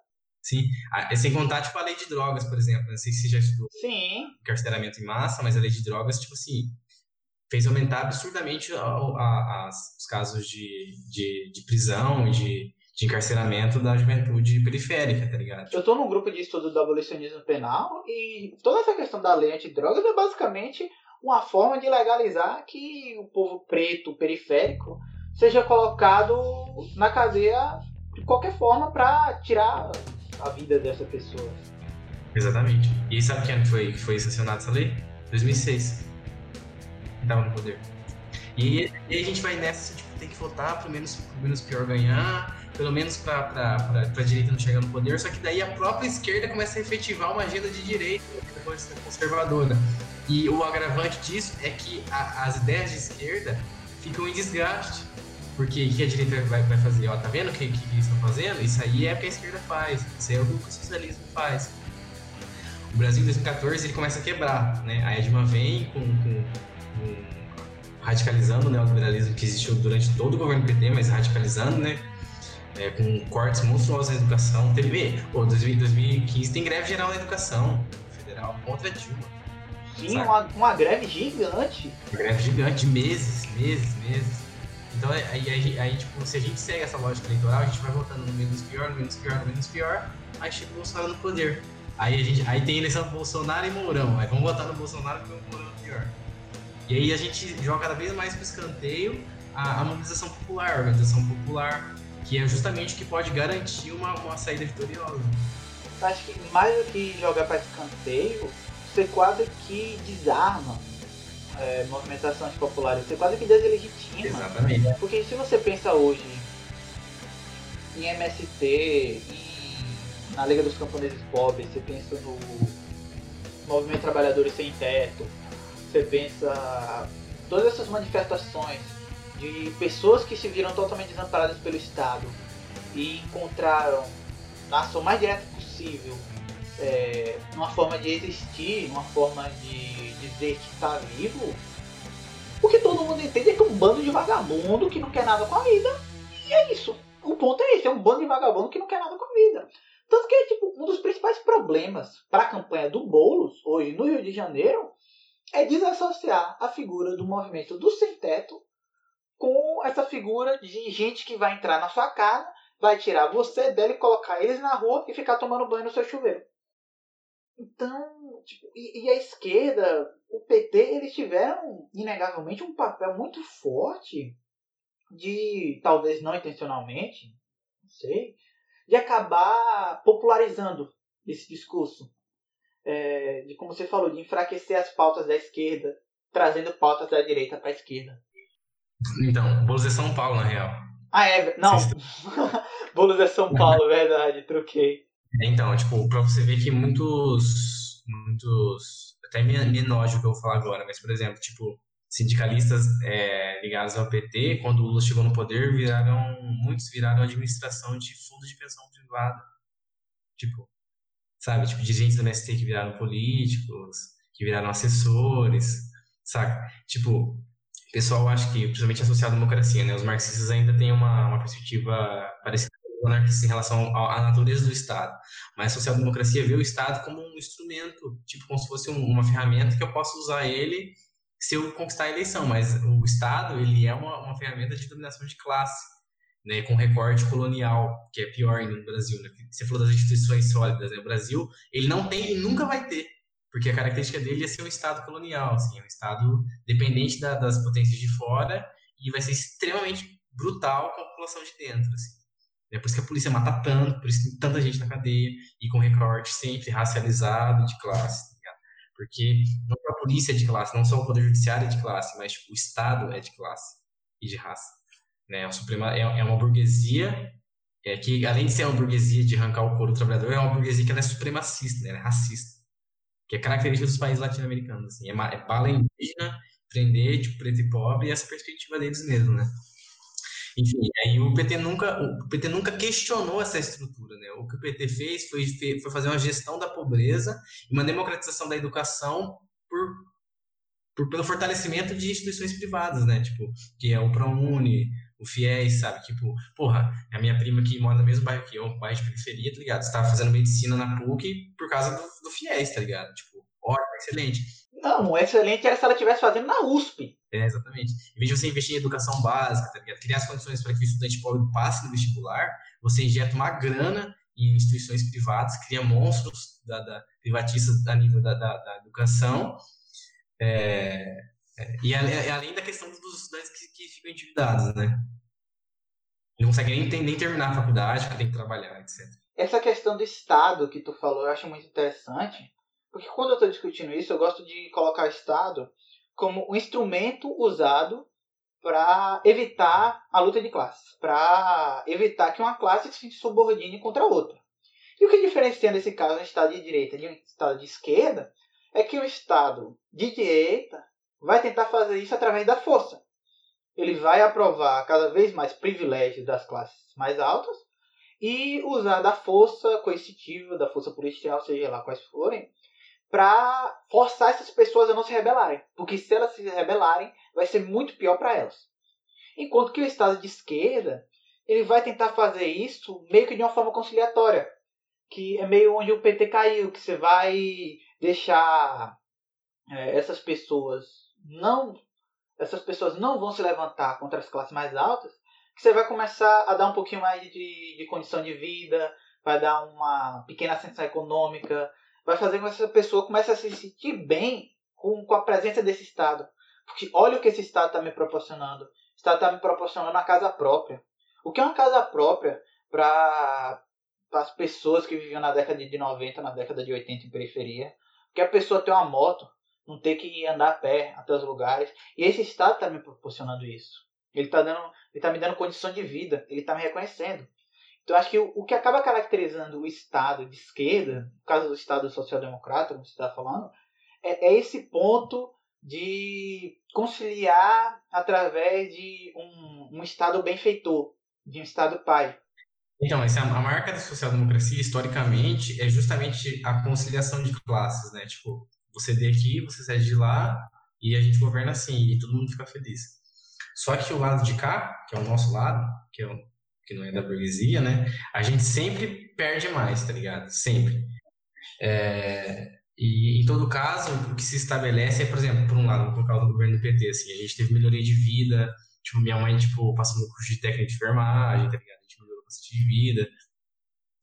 Sim, é sem contar, tipo, a lei de drogas, por exemplo. Não sei se você já estudou Sim. carceramento em massa, mas a lei de drogas, tipo assim, fez aumentar absurdamente a, a, a, os casos de, de, de prisão e de, de encarceramento da juventude periférica, tá ligado? Eu tô num grupo de estudo do abolicionismo penal e toda essa questão da lei antidrogas é basicamente uma forma de legalizar que o povo preto periférico seja colocado na cadeia de qualquer forma para tirar a vida dessa pessoa. Exatamente. E sabe quem foi, foi sancionado essa lei? 2006. Quem tava no poder. E, e a gente vai nessa, tipo, tem que votar pro menos, pro menos pior ganhar, pelo menos para a direita não chegar no poder, só que daí a própria esquerda começa a efetivar uma agenda de direita conservadora. E o agravante disso é que a, as ideias de esquerda ficam em desgaste. Porque o que a direita vai, vai fazer? Ó, tá vendo o que, que, eles estão fazendo? Isso aí é o que a esquerda faz, isso é o que o socialismo faz. O Brasil em 2014 ele começa a quebrar, né? A Edma vem com, com, com radicalizando né, o neoliberalismo que existiu durante todo o governo PT, mas radicalizando, né? É, com cortes monstruosos na educação. Teve, pô, 2015 tem greve geral na educação federal contra a Dilma. Sim, uma, uma greve gigante. Uma greve gigante, meses, meses, meses. Então, aí, aí, aí, tipo, se a gente segue essa lógica eleitoral, a gente vai votando no menos pior, no menos pior, no menos pior, aí chega o Bolsonaro no poder. Aí, a gente, aí tem eleição Bolsonaro e Mourão, aí vamos votar no Bolsonaro porque o Mourão é pior. E aí a gente joga cada vez mais pro escanteio a, a mobilização popular, a organização popular, que é justamente o que pode garantir uma, uma saída vitoriosa. Acho que mais do que jogar para escanteio, você quase que desarma é, movimentações populares, você quase que deslegitima. Exatamente. Porque se você pensa hoje em MST, em, na Liga dos Camponeses Pobres, você pensa no Movimento Trabalhadores Sem Teto, você pensa todas essas manifestações de pessoas que se viram totalmente desamparadas pelo Estado e encontraram na ação mais direta possível é, uma forma de existir, uma forma de dizer que está vivo, porque todo todo mundo entende que é um bando de vagabundo que não quer nada com a vida. E é isso. O ponto é esse, é um bando de vagabundo que não quer nada com a vida. Tanto que tipo, um dos principais problemas para a campanha do Boulos, hoje no Rio de Janeiro, é desassociar a figura do movimento do sem-teto com essa figura de gente que vai entrar na sua casa, vai tirar você dela e colocar eles na rua e ficar tomando banho no seu chuveiro. Então, tipo, e, e, a esquerda, o PT, eles tiveram, inegavelmente, um papel muito forte de, talvez não intencionalmente, não sei, de acabar popularizando esse discurso. É, de como você falou, de enfraquecer as pautas da esquerda, trazendo pautas da direita para a esquerda. Então, Boulos é São Paulo, na real. Ah, é? Não. Boulos é São Paulo, verdade, troquei. Então, tipo, pra você ver que muitos. Muitos. Até me, me enojo o que eu vou falar agora, mas, por exemplo, tipo, sindicalistas é, ligados ao PT, quando o Lula chegou no poder, viraram. Muitos viraram administração de fundos de pensão privada. Tipo, sabe? Tipo, dirigentes do MST que viraram políticos, que viraram assessores, saca? Tipo, pessoal acha que, principalmente a social-democracia, né? Os marxistas ainda têm uma, uma perspectiva parecida anarquista em relação à natureza do Estado. Mas a social-democracia vê o Estado como um instrumento, tipo como se fosse um, uma ferramenta que eu posso usar ele se eu conquistar a eleição. Mas o Estado, ele é uma, uma ferramenta de dominação de classe, né, com recorte colonial, que é pior ainda no Brasil. Né? Você falou das instituições sólidas. Né? O Brasil, ele não tem e nunca vai ter, porque a característica dele é ser um Estado colonial, assim, é um Estado dependente da, das potências de fora e vai ser extremamente brutal com a população de dentro. Assim. É por isso que a polícia mata tanto, por isso que tem tanta gente na cadeia e com recorte sempre racializado de classe. Tá Porque não só a polícia é de classe, não só o poder judiciário é de classe, mas tipo, o Estado é de classe e de raça. Né? A Suprema é, é uma burguesia é, que, além de ser uma burguesia de arrancar o couro do trabalhador, é uma burguesia que é supremacista, né? é racista. Que é característica dos países latino-americanos. Assim. É, é bala indígena, prender tipo, preto e pobre, e essa perspectiva deles mesmo, né? Enfim, aí o PT nunca, o PT nunca questionou essa estrutura, né? O que o PT fez foi, foi fazer uma gestão da pobreza e uma democratização da educação por, por pelo fortalecimento de instituições privadas, né? Tipo, que é o ProUni, o FIES, sabe? Tipo, porra, é a minha prima que mora no mesmo bairro que eu, bairro de periferia, tá ligado? Você tava fazendo medicina na PUC por causa do, do FIES, tá ligado? Tipo, ótimo, excelente. Não, excelente era se ela estivesse fazendo na USP. É, exatamente. Em vez de você investir em educação básica, tá ligado? criar as condições para que o estudante pobre passe no vestibular, você injeta uma grana em instituições privadas, cria monstros da, da privatistas a nível da, da, da educação, é, é, e além da questão dos estudantes que, que ficam endividados, né? Não conseguem nem, nem terminar a faculdade, porque tem que trabalhar, etc. Essa questão do Estado que tu falou, eu acho muito interessante, porque quando eu estou discutindo isso, eu gosto de colocar o Estado como um instrumento usado para evitar a luta de classes, para evitar que uma classe se subordine contra a outra. E o que diferencia nesse caso um Estado de direita de um Estado de esquerda é que o Estado de direita vai tentar fazer isso através da força. Ele vai aprovar cada vez mais privilégios das classes mais altas e usar da força coercitiva, da força policial, seja lá quais forem, para forçar essas pessoas a não se rebelarem. Porque se elas se rebelarem, vai ser muito pior para elas. Enquanto que o Estado de esquerda, ele vai tentar fazer isso meio que de uma forma conciliatória. Que é meio onde o PT caiu, que você vai deixar é, essas pessoas não essas pessoas não vão se levantar contra as classes mais altas, que você vai começar a dar um pouquinho mais de, de condição de vida, vai dar uma pequena ascensão econômica, vai fazer com que essa pessoa comece a se sentir bem com, com a presença desse Estado. Porque olha o que esse Estado está me proporcionando. O Estado está me proporcionando a casa própria. O que é uma casa própria para as pessoas que viviam na década de 90, na década de 80 em periferia? Porque a pessoa tem uma moto, não ter que andar a pé até os lugares. E esse Estado está me proporcionando isso. Ele está dando, ele tá me dando condição de vida, ele está me reconhecendo. Então, acho que o, o, que acaba caracterizando o Estado de esquerda, no caso do Estado social-democrata, como você está falando, é, é, esse ponto de conciliar através de um, um Estado benfeitor, de um Estado pai. Então, essa, a marca da social-democracia, historicamente, é justamente a conciliação de classes, né? Tipo, você dê aqui, você cede de lá, e a gente governa assim, e todo mundo fica feliz. Só que o lado de cá, que é o nosso lado, que, é o, que não é da burguesia, né? A gente sempre perde mais, tá ligado? Sempre. É, e em todo caso, o que se estabelece é, por exemplo, por um lado, por causa do governo do PT, assim, a gente teve melhoria de vida, tipo, minha mãe, tipo, passou no curso de técnica de enfermagem, tá ligado? A gente melhorou bastante de vida,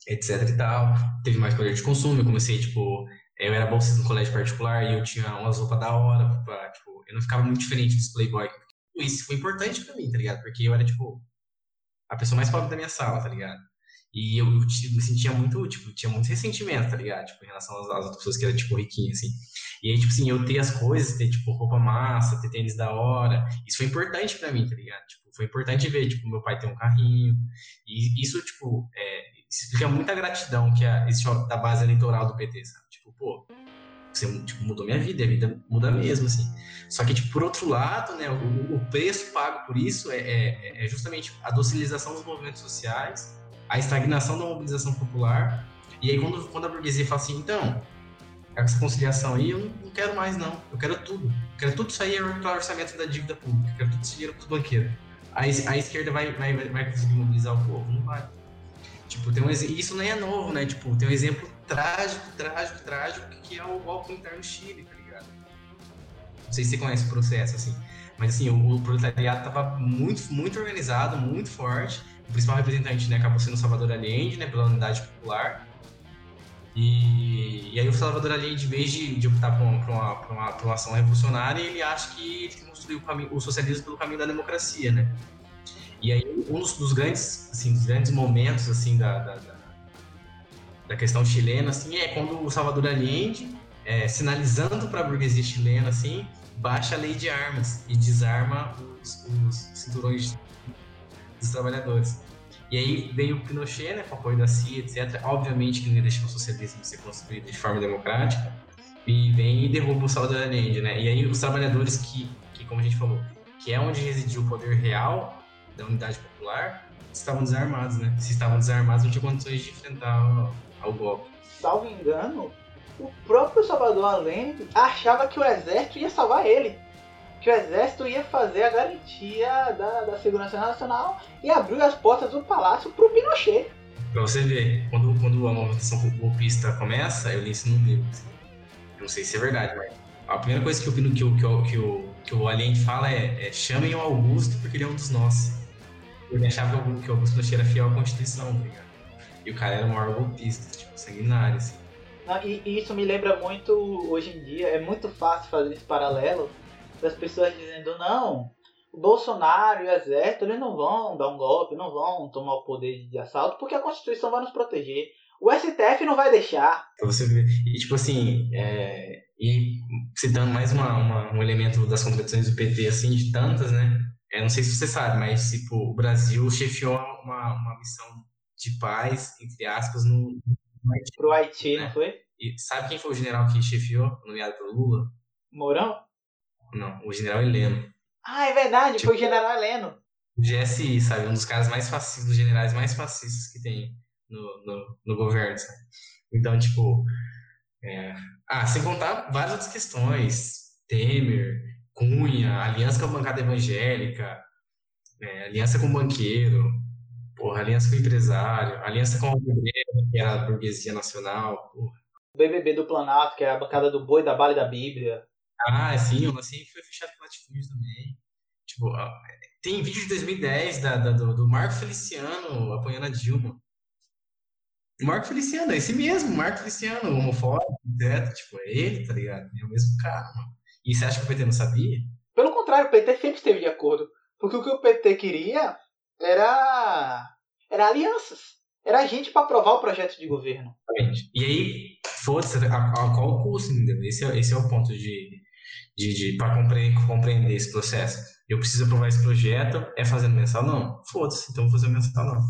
etc e tal. Teve mais poder de consumo, eu comecei, tipo, eu era bolsista no colégio particular e eu tinha umas roupas da hora, pra, tipo, eu não ficava muito diferente dos playboy. Isso foi importante pra mim, tá ligado? Porque eu era, tipo, a pessoa mais pobre da minha sala, tá ligado? E eu, eu, me sentia muito, tipo, tinha muito ressentimento, tá ligado? Tipo, em relação às, às outras pessoas que eram, tipo, riquinhas, assim. E aí, tipo assim, eu ter as coisas, ter, tipo, roupa massa, ter tênis da hora, isso foi importante pra mim, tá ligado? Tipo, foi importante ver, tipo, meu pai ter um carrinho. E isso, tipo, é, explica muita gratidão que é, existe da base eleitoral do PT, sabe? Tipo, pô, você tipo, mudou minha vida, a vida muda mesmo, assim. Só que, tipo, por outro lado, né, o, o preço pago por isso é, é, é justamente a docilização dos movimentos sociais, a estagnação da mobilização popular. E aí, quando, quando a burguesia fala assim, então, essa conciliação aí, eu não, quero mais, não. Eu quero tudo. Eu quero tudo isso aí o orçamento da dívida pública. Eu quero tudo esse dinheiro para os banqueiros. Aí a esquerda vai, vai, vai conseguir mobilizar o povo? Não vai. Tipo, tem um, isso nem é novo, né? Tipo, tem um exemplo trágico, trágico, trágico, que é o golpe militar no Chile, tá ligado? Não sei se você conhece o processo, assim. Mas, assim, o, o proletariado tava muito, muito organizado, muito forte o principal representante né, acabou sendo o Salvador Allende, né, pela Unidade Popular. E, e aí o Salvador Allende, em vez de, de optar por uma, por, uma, por, uma, por uma ação revolucionária, ele acha que ele construiu o, caminho, o socialismo pelo caminho da democracia, né? E aí um dos, dos grandes, assim, dos grandes momentos, assim, da, da, da, questão chilena, assim, é quando o Salvador Allende, é, sinalizando para a burguesia chilena, assim, baixa a lei de armas e desarma os, os cinturões dos trabalhadores. E aí veio o Pinochet, né, com apoio da CIA, etc. Obviamente que não ia deixar o socialismo ser construído de forma democrática. E vem e derruba o Salvador Allende, né? E aí os trabalhadores que, que, como a gente falou, que é onde residia o poder real da unidade popular, estavam desarmados, né? Se estavam desarmados, não tinha condições de enfrentar ao golpe. Salvo engano, o próprio Salvador Allende achava que o exército ia salvar ele que o exército ia fazer a garantia da, da segurança nacional e abriu as portas do palácio para o Pinochet. Pra você ver, quando, quando a movimentação golpista começa, eu li isso num livro. Não sei se é verdade, mas a primeira coisa que o, que o, que o, que o, que o Allende fala é, é chamem o Augusto porque ele é um dos nossos. Ele achava que o Augusto Pinochet era fiel à Constituição, tá ligado? E o cara era maior golpista, tipo, sanguinário, assim. e, e isso me lembra muito, hoje em dia, é muito fácil fazer esse paralelo das pessoas dizendo não, o Bolsonaro e o exército eles não vão dar um golpe, não vão tomar o poder de assalto, porque a Constituição vai nos proteger. O STF não vai deixar. Você. E tipo assim, é... e citando mais uma, uma, um elemento das contradições do PT, assim, de tantas, né? É, não sei se você sabe, mas tipo, o Brasil chefiou uma, uma missão de paz, entre aspas, no, no Haiti. Pro Haiti, né? não foi? E sabe quem foi o general que chefiou, nomeado pelo Lula? Mourão? Não, o general Heleno. Ah, é verdade, tipo, foi o general Heleno. O GSI, sabe? Um dos caras mais fascistas, dos generais mais fascistas que tem no, no, no governo, sabe? Então, tipo. É... Ah, sem contar várias outras questões. Temer, Cunha, aliança com a bancada evangélica, é, aliança com o banqueiro, porra, aliança com o empresário, aliança com o obreiro, que é a burguesia nacional, porra. BBB do Planalto, que é a bancada do boi, da bala e da Bíblia. Ah, sim, o lance foi fechado pela Latifúndio também. Tipo, tem vídeo de 2010 da, da do, do, Marco Feliciano apoiando a Dilma. Marco Feliciano, é esse mesmo, Marco Feliciano, homofóbico, direto, tipo, é ele, tá ligado? É o mesmo cara, mano. E você acha que o PT não sabia? Pelo contrário, o PT sempre esteve de acordo. Porque o que o PT queria era. era alianças. Era gente para aprovar o projeto de governo. E aí, foda-se, a, a, qual custo, entendeu? Esse é, esse é o ponto de, de, de para compreender, compreender esse processo. Eu preciso aprovar esse projeto, é fazendo mensal? Não. Foda-se, então vou fazer mensal não.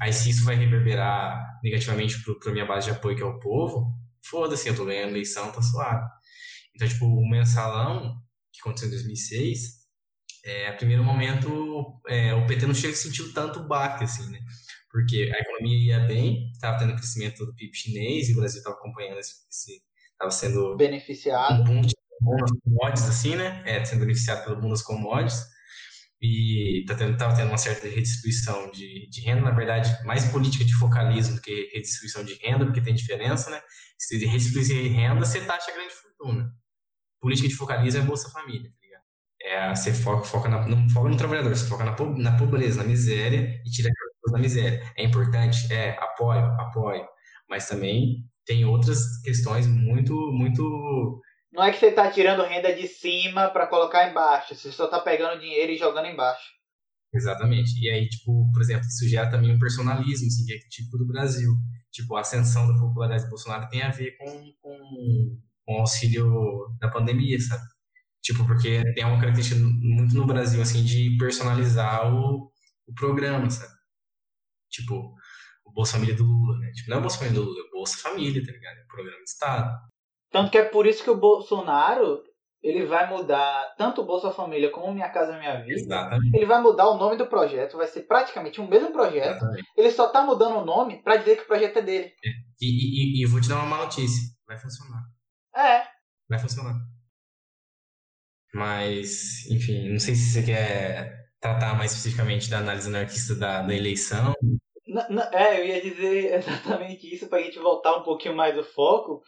Aí se isso vai reverberar negativamente para minha base de apoio, que é o povo, foda-se, eu tô ganhando eleição, tá suave. Então, tipo, o mensalão, que aconteceu em 2006, é, a primeiro momento, é, o PT não chega sentiu tanto o baque, assim, né? Porque a economia ia bem, estava tendo crescimento do PIB chinês e o Brasil estava acompanhando esse, estava sendo beneficiado. Um boom de commodities, assim, né? É, sendo beneficiado pelo bônus commodities e tá tendo, tava tendo uma certa redistribuição de, de renda, na verdade, mais política de focalismo do que redistribuição de renda, porque tem diferença, né? Se redistribuir renda, você taxa a grande fortuna. Política de focalismo é Bolsa Família? É, você foca, foca, na, não foca no trabalhador, você foca na, na pobreza, na miséria e tira aquelas pessoas da miséria. É importante? É, apoio, apoio. Mas também tem outras questões muito, muito não é que você está tirando renda de cima para colocar embaixo, você só está pegando dinheiro e jogando embaixo. Exatamente. E aí, tipo, por exemplo, isso gera também um personalismo, assim, que é típico do Brasil. Tipo, a ascensão da popularidade do Bolsonaro tem a ver com, com, com o auxílio da pandemia, sabe? Tipo, porque tem uma característica muito no Brasil, assim, de personalizar o, o programa, sabe? Tipo, o Bolsa Família do Lula, né? Tipo, não é o Bolsa Família do Lula, é o Bolsa Família, tá ligado? É o programa de Estado. Tanto que é por isso que o Bolsonaro ele vai mudar tanto o Bolsa Família como Minha Casa Minha Vida. Exatamente. Ele vai mudar o nome do projeto, vai ser praticamente o mesmo projeto. Exatamente. Ele só tá mudando o nome para dizer que o projeto é dele. É. E, e, e, vou te dar uma má notícia: vai funcionar. É. Vai funcionar. Mas, enfim, não sei se você quer tratar mais especificamente da análise anarquista da, da eleição. é, eu ia dizer exatamente isso para a gente voltar um pouquinho mais o foco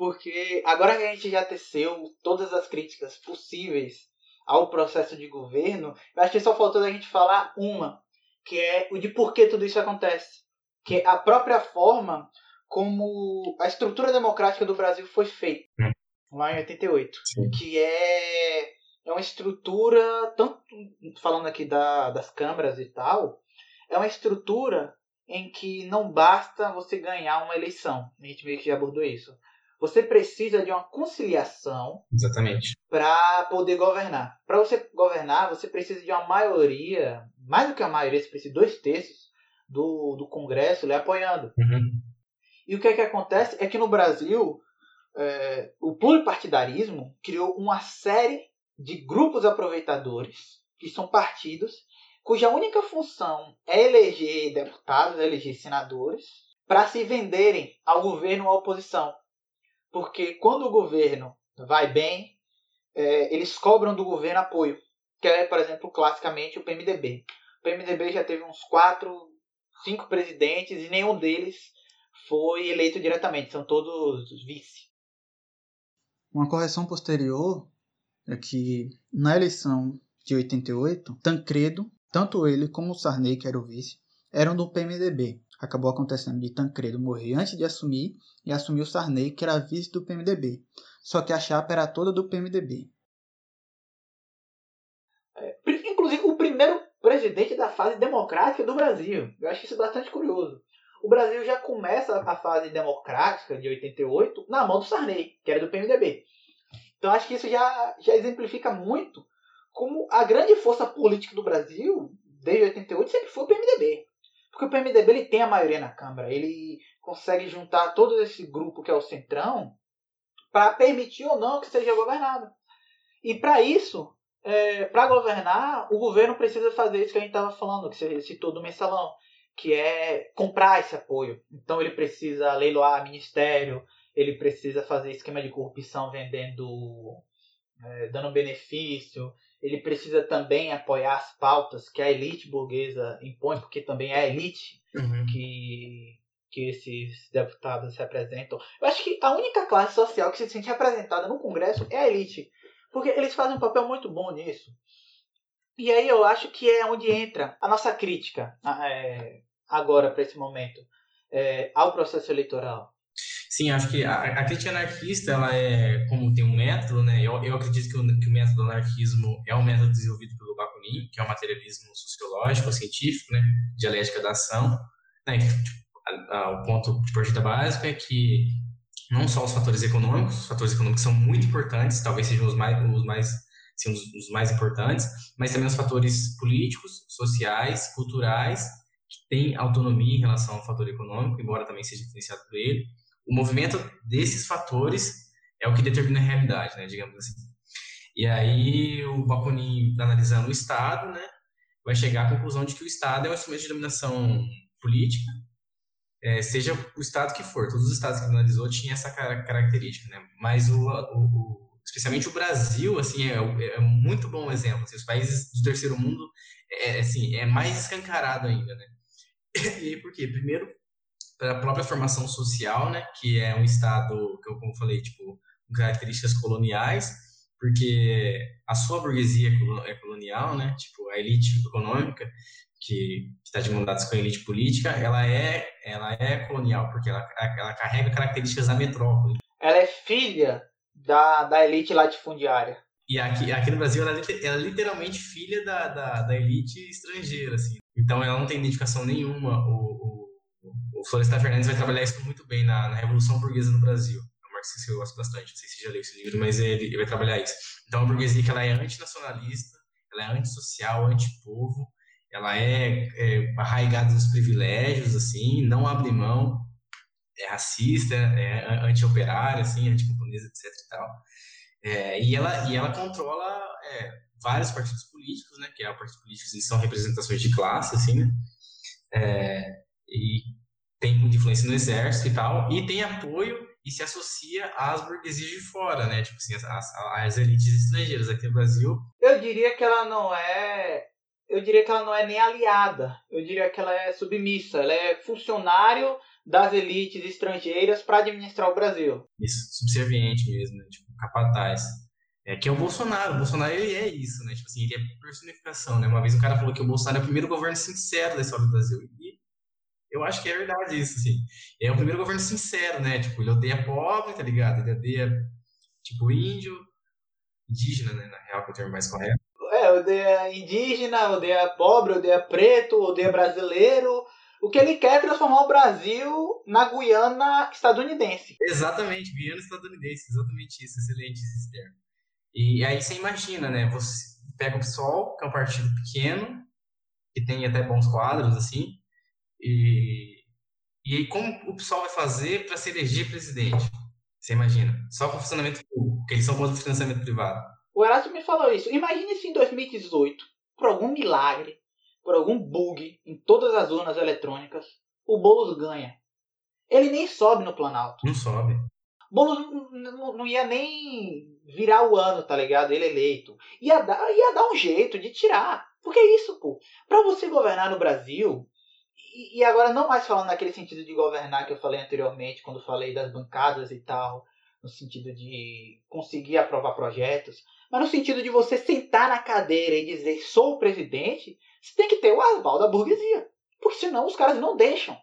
porque agora que a gente já teceu todas as críticas possíveis ao processo de governo, eu acho que só faltou a gente falar uma, que é o de por que tudo isso acontece. Que é a própria forma como a estrutura democrática do Brasil foi feita, hum. Lá em 88. Sim. Que é, é uma estrutura, tanto falando aqui da, das câmaras e tal, é uma estrutura em que não basta você ganhar uma eleição. A gente meio que já abordou isso. Você precisa de uma conciliação. Exatamente. Para poder governar. Para você governar, você precisa de uma maioria, mais do que a maioria, você precisa de dois terços do, do Congresso lhe apoiando. Uhum. E o que é que acontece é que no Brasil, é, o pluripartidarismo criou uma série de grupos aproveitadores, que são partidos, cuja única função é eleger deputados, eleger senadores, para se venderem ao governo ou à oposição. Porque quando o governo vai bem, é, eles cobram do governo apoio. Que é, por exemplo, classicamente o PMDB. O PMDB já teve uns quatro, cinco presidentes e nenhum deles foi eleito diretamente. São todos vice. Uma correção posterior é que na eleição de 88, Tancredo, tanto ele como Sarney, que era o vice, eram do PMDB acabou acontecendo de Tancredo morrer antes de assumir e assumiu Sarney, que era vice do PMDB. Só que a chapa era toda do PMDB. É, inclusive, o primeiro presidente da fase democrática do Brasil. Eu acho isso bastante curioso. O Brasil já começa a fase democrática de 88 na mão do Sarney, que era do PMDB. Então acho que isso já, já exemplifica muito como a grande força política do Brasil, desde 88, sempre foi o PMDB. Porque o PMDB ele tem a maioria na Câmara. Ele consegue juntar todo esse grupo que é o Centrão para permitir ou não que seja governado. E para isso, é, para governar, o governo precisa fazer isso que a gente estava falando, que você citou do mensalão, que é comprar esse apoio. Então ele precisa leiloar ministério, ele precisa fazer esquema de corrupção vendendo, é, dando benefício, ele precisa também apoiar as pautas que a elite burguesa impõe, porque também é a elite uhum. que, que esses deputados representam. Eu acho que a única classe social que se sente representada no Congresso é a elite, porque eles fazem um papel muito bom nisso. E aí eu acho que é onde entra a nossa crítica é, agora, para esse momento, é, ao processo eleitoral. Sim, acho que a, a, crítica anarquista, ela é, como tem um método, né? Eu, eu acredito que o, que o método do anarquismo é um método desenvolvido pelo Bakunin, que é um materialismo sociológico, científico, né? Dialética da ação. Né? Tipo, o ponto de partida básico é que não só os fatores econômicos, os fatores econômicos são muito importantes, talvez sejam os mais, os mais, os, os mais importantes, mas também os fatores políticos, sociais, culturais, que têm autonomia em relação ao fator econômico, embora também seja influenciado por ele o movimento desses fatores é o que determina a realidade, né, digamos assim. E aí o Bakunin, analisando o Estado, né, vai chegar à conclusão de que o Estado é um instrumento de dominação política, é, seja o Estado que for. Todos os Estados que analisou tinham essa característica, né? Mas o, o, especialmente o Brasil, assim, é, é muito bom exemplo. Assim, os países do terceiro mundo, é, é, assim, é mais escancarado ainda, né? E por quê? Primeiro, pela própria formação social, né? Que é um Estado, que eu, como falei, tipo, com características coloniais, porque a sua burguesia é, colonial, né? Tipo, a elite econômica que está de mandatos com a elite política, ela é, ela é colonial, porque ela, ela carrega características da metrópole. Ela é filha da, da elite latifundiária. E aqui, aqui no Brasil, ela, é ela é literalmente filha da, da, da, elite estrangeira, assim. Então, ela não tem identificação nenhuma. O, o, o Florestan Fernandes vai trabalhar isso muito bem na, na Revolução Burguesa no Brasil. É um marxista que eu gosto bastante, não sei se já leu esse livro, mas ele, ele vai trabalhar isso. Então, a burguesia que ela é antinacionalista, ela é antissocial, antipovo, ela é, é arraigada nos privilégios, assim, não abre mão, é racista, é anti-operária, assim, anti-camponesa, etc e tal. É, e, ela, e ela controla é, vários partidos políticos, né, que é partidos políticos eles são representações de classe, assim, né, é, e tem muita influência no exército e tal, e tem apoio e se associa às burguesias de fora, né, tipo assim, as, as elites estrangeiras aqui no Brasil. Eu diria que ela não é eu diria que ela não é nem aliada, eu diria que ela é submissa, ela é funcionário das elites estrangeiras para administrar o Brasil. Isso, subserviente mesmo, né? tipo, capataz. É que é o Bolsonaro, o Bolsonaro ele é isso, né? Tipo assim, ele é personificação, né? Uma vez um cara falou que o Bolsonaro é o primeiro governo sincero da história do Brasil. E eu acho que é verdade isso, assim. É o primeiro governo sincero, né? Tipo, ele odeia pobre, tá ligado? Ele odeia, tipo, índio, indígena, né? Na real, que é o termo mais correto. É, odeia indígena, odeia pobre, odeia preto, odeia brasileiro. O que ele quer é transformar o Brasil na Guiana estadunidense. Exatamente, Guiana estadunidense, exatamente isso, excelente esse termo. E aí você imagina, né? Você pega o PSOL, que é um partido pequeno, que tem até bons quadros, assim, e, e aí como o PSOL vai fazer para se eleger presidente? Você imagina? Só com funcionamento público, que eles são contra o financiamento privado. O Erasmo me falou isso. Imagine se em 2018, por algum milagre, por algum bug em todas as urnas eletrônicas, o Boulos ganha. Ele nem sobe no Planalto. Não sobe. Boulos não, não ia nem virar o ano, tá ligado? Ele eleito. Ia dar, ia dar um jeito de tirar. Porque é isso, pô. Pra você governar no Brasil, e, e agora não mais falando naquele sentido de governar que eu falei anteriormente, quando falei das bancadas e tal, no sentido de conseguir aprovar projetos, mas no sentido de você sentar na cadeira e dizer sou o presidente, você tem que ter o aval da burguesia. Porque senão os caras não deixam.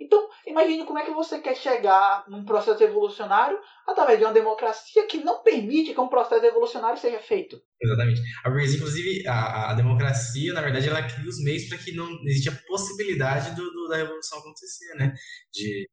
Então, imagine como é que você quer chegar num processo evolucionário através de uma democracia que não permite que um processo evolucionário seja feito. Exatamente. Inclusive, a, a democracia, na verdade, ela cria os meios para que não exista a possibilidade do, do, da revolução acontecer, né? De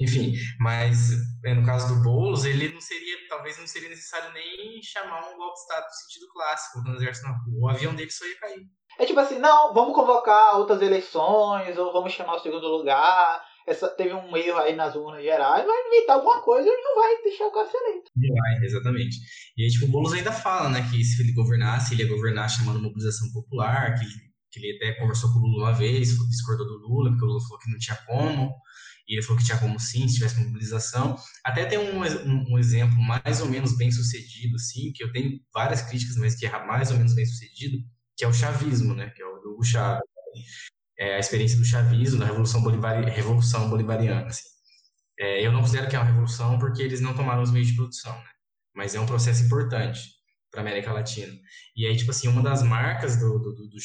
enfim, mas é, no caso do Boulos, ele não seria, talvez não seria necessário nem chamar um golpe de Estado no sentido clássico, quando o exército na rua. O avião dele só ia cair. É tipo assim, não, vamos convocar outras eleições, ou vamos chamar o segundo lugar. Essa, teve um erro aí nas urnas gerais, vai inventar alguma coisa e não vai deixar o cara ser eleito. Vai, exatamente. E aí, tipo, o Boulos ainda fala, né, que se ele governasse, ele ia governar chamando mobilização popular, que, que ele até conversou com o Lula uma vez, discordou do Lula, porque o Lula falou que não tinha como e ele falou que tinha como sim, se tivesse mobilização. Até tem um, um, um, exemplo mais ou menos bem sucedido, assim, que eu tenho várias críticas, mas que é mais ou menos bem sucedido, que é o chavismo, né, que é o do Chávez. É a experiência do chavismo, da Revolução, Bolivari, Revolução Bolivariana. Assim. É, eu não considero que é uma revolução porque eles não tomaram os meios de produção, né? mas é um processo importante para a América Latina. E aí, tipo assim, uma das marcas do, do, do, do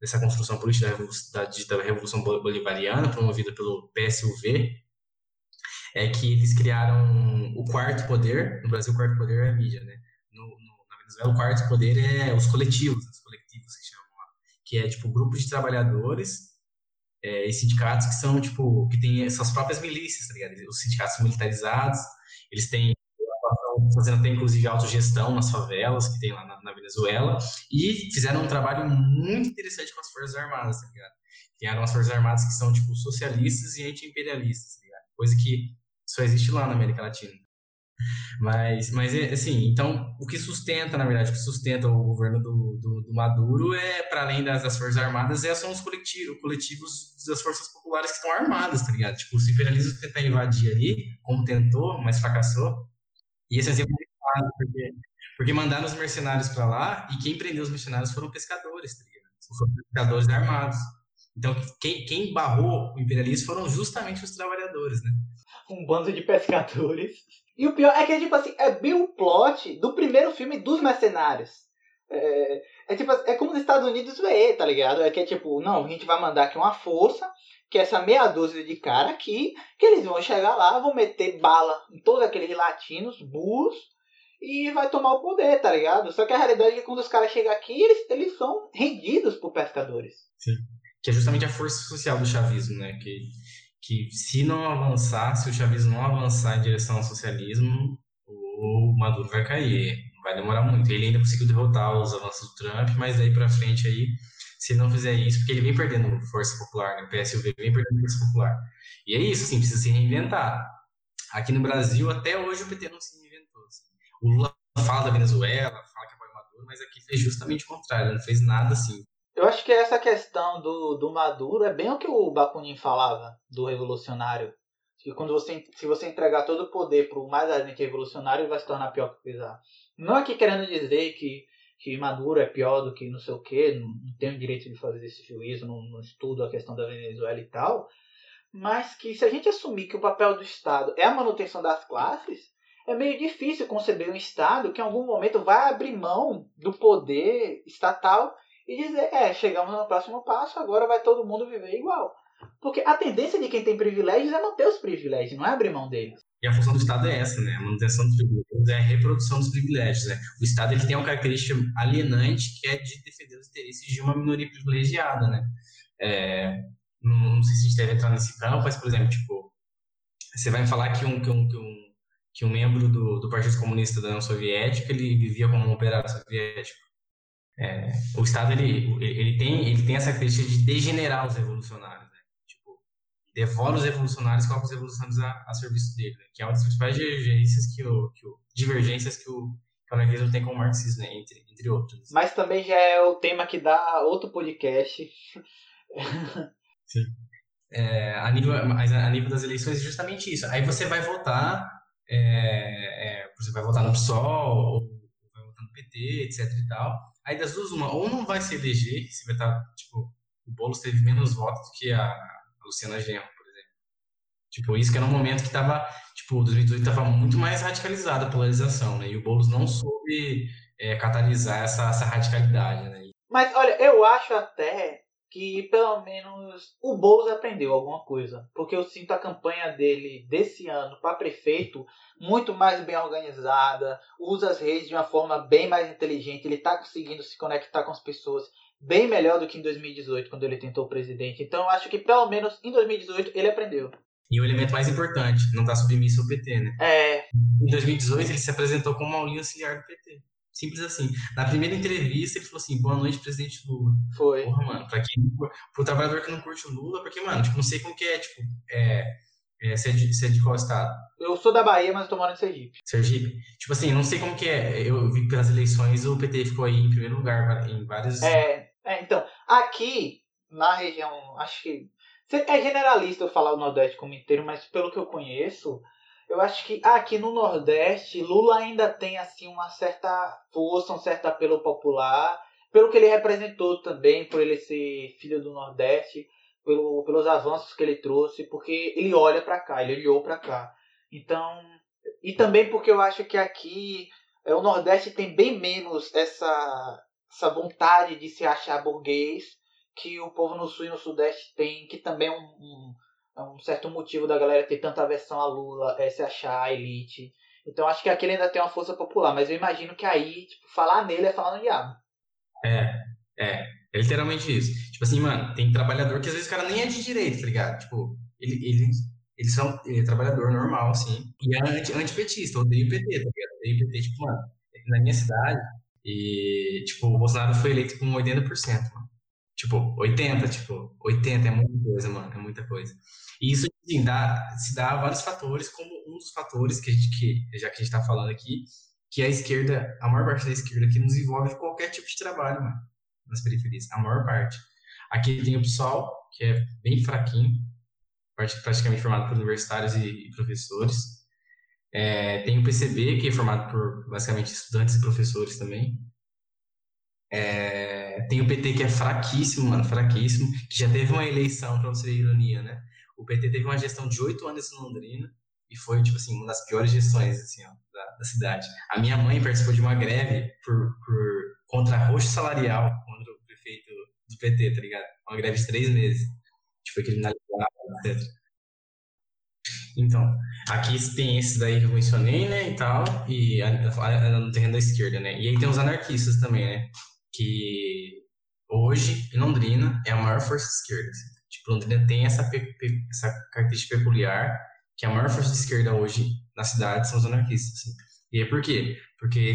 dessa construção política da Revolução, da, da Revolução Bolivariana, promovida pelo PSUV, é que eles criaram o quarto poder, no Brasil o quarto poder é a mídia, né? No, no, na Venezuela o quarto poder é os coletivos, os coletivos que é tipo grupos de trabalhadores é, e sindicatos que são tipo, que têm suas próprias milícias, tá ligado? Os sindicatos militarizados, eles têm fazendo até inclusive autogestão nas favelas que tem lá na, na, Venezuela e fizeram um trabalho muito interessante com as Forças Armadas, tá ligado? Criaram as Forças Armadas que são, tipo, socialistas e anti-imperialistas, tá ligado? Coisa que só existe lá na América Latina. Mas, mas é, assim, então, o que sustenta, na verdade, o que sustenta o governo do, do, do Maduro é, para além das, das, Forças Armadas, é, são os coletivos, coletivos das forças populares que estão armadas, tá ligado? Tipo, o imperialismo tentar invadir ali, como tentou, mas fracassou, e esse exemplo é errado, porque, porque mandaram os mercenários para lá e quem prendeu os mercenários foram pescadores, tá ligado? Foram pescadores armados. Então, quem, quem barrou o imperialismo foram justamente os trabalhadores, né? Um bando de pescadores. E o pior é que, tipo assim, é bem o plot do primeiro filme dos mercenários. É, é tipo, é como os Estados Unidos vê, tá ligado? É que é tipo, não, a gente vai mandar aqui uma força, que é essa meia dúzia de cara aqui, que eles vão chegar lá, vão meter bala em todos aqueles latinos, burros, e vai tomar o poder, tá ligado? Só que a realidade é que quando os caras chegam aqui, eles, eles são rendidos por pescadores. Sim. Que é justamente a força social do chavismo, né? Que, que se não avançar, se o chavismo não avançar em direção ao socialismo, o Maduro vai cair. Vai demorar muito. Ele ainda conseguiu derrotar os avanços do Trump, mas daí pra frente aí, se não fizer isso, porque ele vem perdendo força popular, né? o PSUV vem perdendo força popular. E é isso, assim, precisa se reinventar. Aqui no Brasil, até hoje o PT não se reinventou. Assim. O Lula fala da Venezuela, fala que apoia Maduro, mas aqui fez justamente o contrário, não fez nada assim eu acho que essa questão do, do Maduro é bem o que o Bakunin falava do revolucionário. Que quando você, se você entregar todo o poder para o mais ardente revolucionário, ele vai se tornar pior que o Pizarro. Não aqui querendo dizer que, que Maduro é pior do que não sei o que, não, não tenho direito de fazer esse juízo, não, não estudo a questão da Venezuela e tal, mas que se a gente assumir que o papel do Estado é a manutenção das classes, é meio difícil conceber um Estado que em algum momento vai abrir mão do poder estatal e dizer, é, chegamos no próximo passo, agora vai todo mundo viver igual. Porque a tendência de quem tem privilégios é manter os privilégios, não é abrir mão deles. E a função do Estado é essa, né? A manutenção dos privilégios é a reprodução dos privilégios. Né? O Estado ele tem uma característica alienante que é de defender os interesses de uma minoria privilegiada, né? É, não, sei se a gente deve entrar nesse campo, mas, por exemplo, tipo, você vai falar que um, que um, que um, que um membro do, do Partido Comunista da União Soviética ele vivia como um operário soviético. É, o Estado ele, ele, tem, ele tem essa característica de degenerar os revolucionários, né? tipo, devora os revolucionários e coloca os revolucionários a, a serviço dele, né? que é uma das principais divergências que o, que o, divergências que o, que o anarquismo tem com o marxismo, né? entre, entre outros. Mas também já é o tema que dá outro podcast. Sim. É, a, nível, a nível das eleições é justamente isso. Aí você vai votar, é, é, você vai votar no PSOL, ou vai votar no PT, etc e tal, Aí das duas, uma, ou não vai se eleger, se vai estar, tipo, o Boulos teve menos votos do que a Luciana Genro, por exemplo. Tipo, isso que era um momento que tava, tipo, 2018 tava muito mais radicalizada a polarização, né? E o Boulos não soube é, catalisar essa, essa radicalidade, né? Mas, olha, eu acho até que pelo menos o Boulos aprendeu alguma coisa. Porque eu sinto a campanha dele desse ano para prefeito muito mais bem organizada, usa as redes de uma forma bem mais inteligente, ele está conseguindo se conectar com as pessoas bem melhor do que em 2018, quando ele tentou presidente. Então eu acho que pelo menos em 2018 ele aprendeu. E o elemento mais importante, não está submisso ao PT, né? É. Em 2018 ele se apresentou como uma linha auxiliar do PT. Simples assim. Na primeira entrevista, ele falou assim: boa noite, presidente Lula. Foi. Porra, mano, pra quem. Pro trabalhador que não curte o Lula, porque, mano, tipo, não sei como que é, tipo, é. é você, é de, é de qual estado? Eu sou da Bahia, mas eu tô morando em Sergipe. Sergipe? Tipo assim, não sei como que é. Eu vi que pelas eleições o PT ficou aí em primeiro lugar em vários. É, é então, aqui, na região, acho que. É generalista eu falar o Nordeste como inteiro, mas pelo que eu conheço, eu acho que aqui no Nordeste, Lula ainda tem assim uma certa força, um certo apelo popular, pelo que ele representou também, por ele ser filho do Nordeste, pelo, pelos avanços que ele trouxe, porque ele olha para cá, ele olhou para cá. Então, e também porque eu acho que aqui é, o Nordeste tem bem menos essa, essa vontade de se achar burguês que o povo no Sul e no Sudeste tem, que também é um, um um certo motivo da galera ter tanta aversão a Lula, é, se achar elite. Então acho que aqui ele ainda tem uma força popular, mas eu imagino que aí, tipo, falar nele é falar no diabo. É, é, é literalmente isso. Tipo assim, mano, tem trabalhador que às vezes o cara nem é de direito, tá ligado? Tipo, ele, ele, eles são, ele é trabalhador normal, assim, e é anti, antipetista, odeio PT, tá ligado? Odeio PT, tipo, mano, na minha cidade, e, tipo, o Bolsonaro foi eleito com 80%, mano. Tipo, 80, tipo, 80 é muita coisa, mano, é muita coisa. E isso, assim, dá, se dá a vários fatores, como um dos fatores que a gente, que, já que a gente está falando aqui, que a esquerda, a maior parte da esquerda aqui nos envolve qualquer tipo de trabalho, mano, nas periferias, a maior parte. Aqui tem o PSOL, que é bem fraquinho, praticamente formado por universitários e, e professores. É, tem o PCB, que é formado por basicamente estudantes e professores também. É, tem o PT, que é fraquíssimo, mano, fraquíssimo, que já teve uma eleição, pra você ver ironia, né? O PT teve uma gestão de oito anos em Londrina e foi, tipo assim, uma das piores gestões, assim, ó, da, da cidade. A minha mãe participou de uma greve por, por contra roxo salarial contra o prefeito do PT, tá ligado? Uma greve de três meses. Tipo, foi criminalizado, etc. Então, aqui tem esses daí que eu mencionei, né, e tal, e no terreno da esquerda, né? E aí tem os anarquistas também, né? Que hoje, Londrina, é a maior força esquerda. Assim. Tipo, Londrina tem essa, essa característica peculiar, que a maior força de esquerda hoje na cidade são os anarquistas, assim. E é por quê? Porque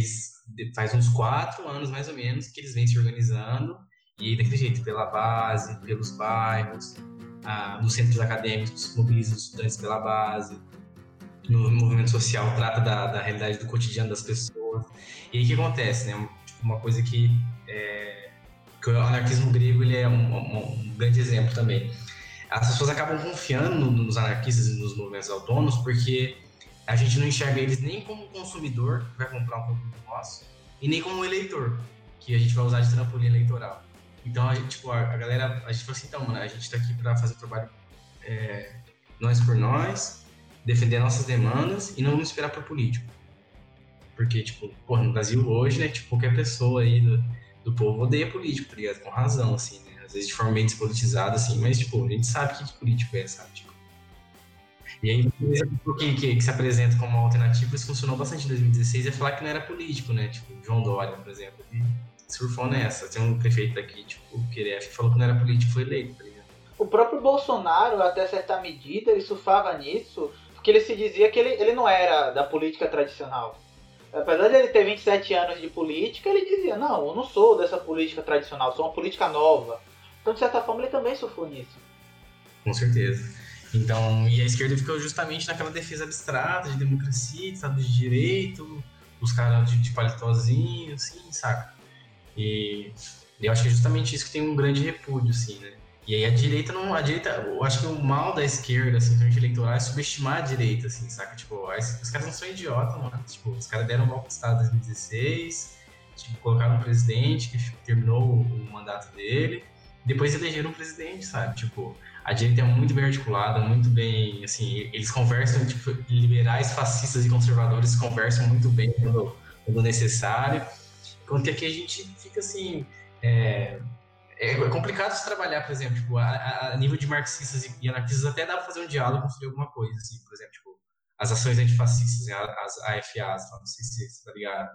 faz uns quatro anos, mais ou menos, que eles vêm se organizando, e daquele jeito, pela base, pelos bairros, ah, nos centros acadêmicos, mobiliza os estudantes pela base, no movimento social trata da, da realidade do cotidiano das pessoas. E aí o que acontece, né? Uma coisa que, é, que o anarquismo grego ele é um, um, um, grande exemplo também. As pessoas acabam confiando nos anarquistas e nos movimentos autônomos porque a gente não enxerga eles nem como consumidor que vai comprar um produto nosso e nem como eleitor que a gente vai usar de trampolim eleitoral. Então, a gente, tipo, a, a galera, a gente falou assim, então, mano, a gente tá aqui para fazer o trabalho é, nós por nós, defender nossas demandas e não esperar por político. Porque, tipo, porra, no Brasil hoje, né, tipo, qualquer pessoa aí do, do povo odeia político, tá ligado? Com razão, assim, né? Às vezes de forma bem despolitizada, assim, mas, tipo, a gente sabe que político é, sabe? Tipo, e aí, que, que, que, se apresenta como alternativa, isso funcionou bastante em 2016, é falar que não era político, né? Tipo, João Dória, por exemplo. E surfou nessa. Tem um prefeito aqui, tipo, que ele falou que não era político, foi eleito, tá ligado? O próprio Bolsonaro, até certa medida, ele surfava nisso, porque ele se dizia que ele, ele não era da política tradicional. Apesar de ele ter 27 anos de política, ele dizia, não, eu não sou dessa política tradicional, sou uma política nova. Então, de certa forma, ele também surfou nisso. Com certeza. Então, e a esquerda ficou justamente naquela defesa abstrata de democracia, de Estado de Direito, os caras de, de paletózinho, assim, saca? E eu acho que é justamente isso que tem um grande repúdio, assim, né? E aí a direita não. A direita, eu acho que o mal da esquerda, assim, em eleitoral, é subestimar a direita, assim, saca? Tipo, os caras não são idiotas, mano. Tipo, os caras deram um golpe de Estado em 2016, tipo, colocaram um presidente que terminou o mandato dele, depois elegeram um presidente, sabe? Tipo, a direita é muito bem articulada, muito bem, assim, eles conversam, tipo, liberais, fascistas e conservadores conversam muito bem quando, quando necessário. Enquanto que aqui a gente fica assim. É, é complicado se trabalhar, por exemplo, tipo, a, a, nível de marxistas e anarquistas até dá pra fazer um diálogo, construir alguma coisa, assim, por exemplo, tipo, as ações antifascistas, né, as AFAs, não sei se você tá ligado.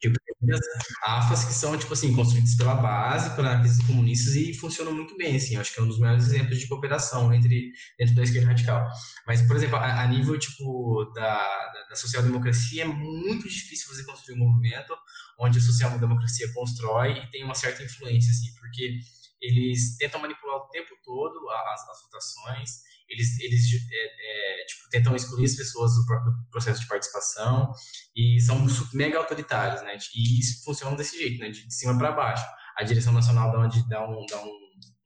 Tipo, as AFAs que são, tipo assim, construídas pela base, por anarquistas comunistas e funcionam muito bem, assim, acho que é um dos melhores exemplos de cooperação entre, dentro da esquerda radical. Mas, por exemplo, a, a nível, tipo, da, da, da social-democracia é muito difícil você construir um movimento onde a social-democracia constrói e tem uma certa influência, assim, porque eles tentam manipular o tempo todo as, as votações, eles, eles é, é, tipo, tentam excluir as pessoas do próprio processo de participação e são mega autoritários, né? E isso funciona desse jeito, né? De, cima para baixo. A direção nacional dá, uma, dá, um, dá um,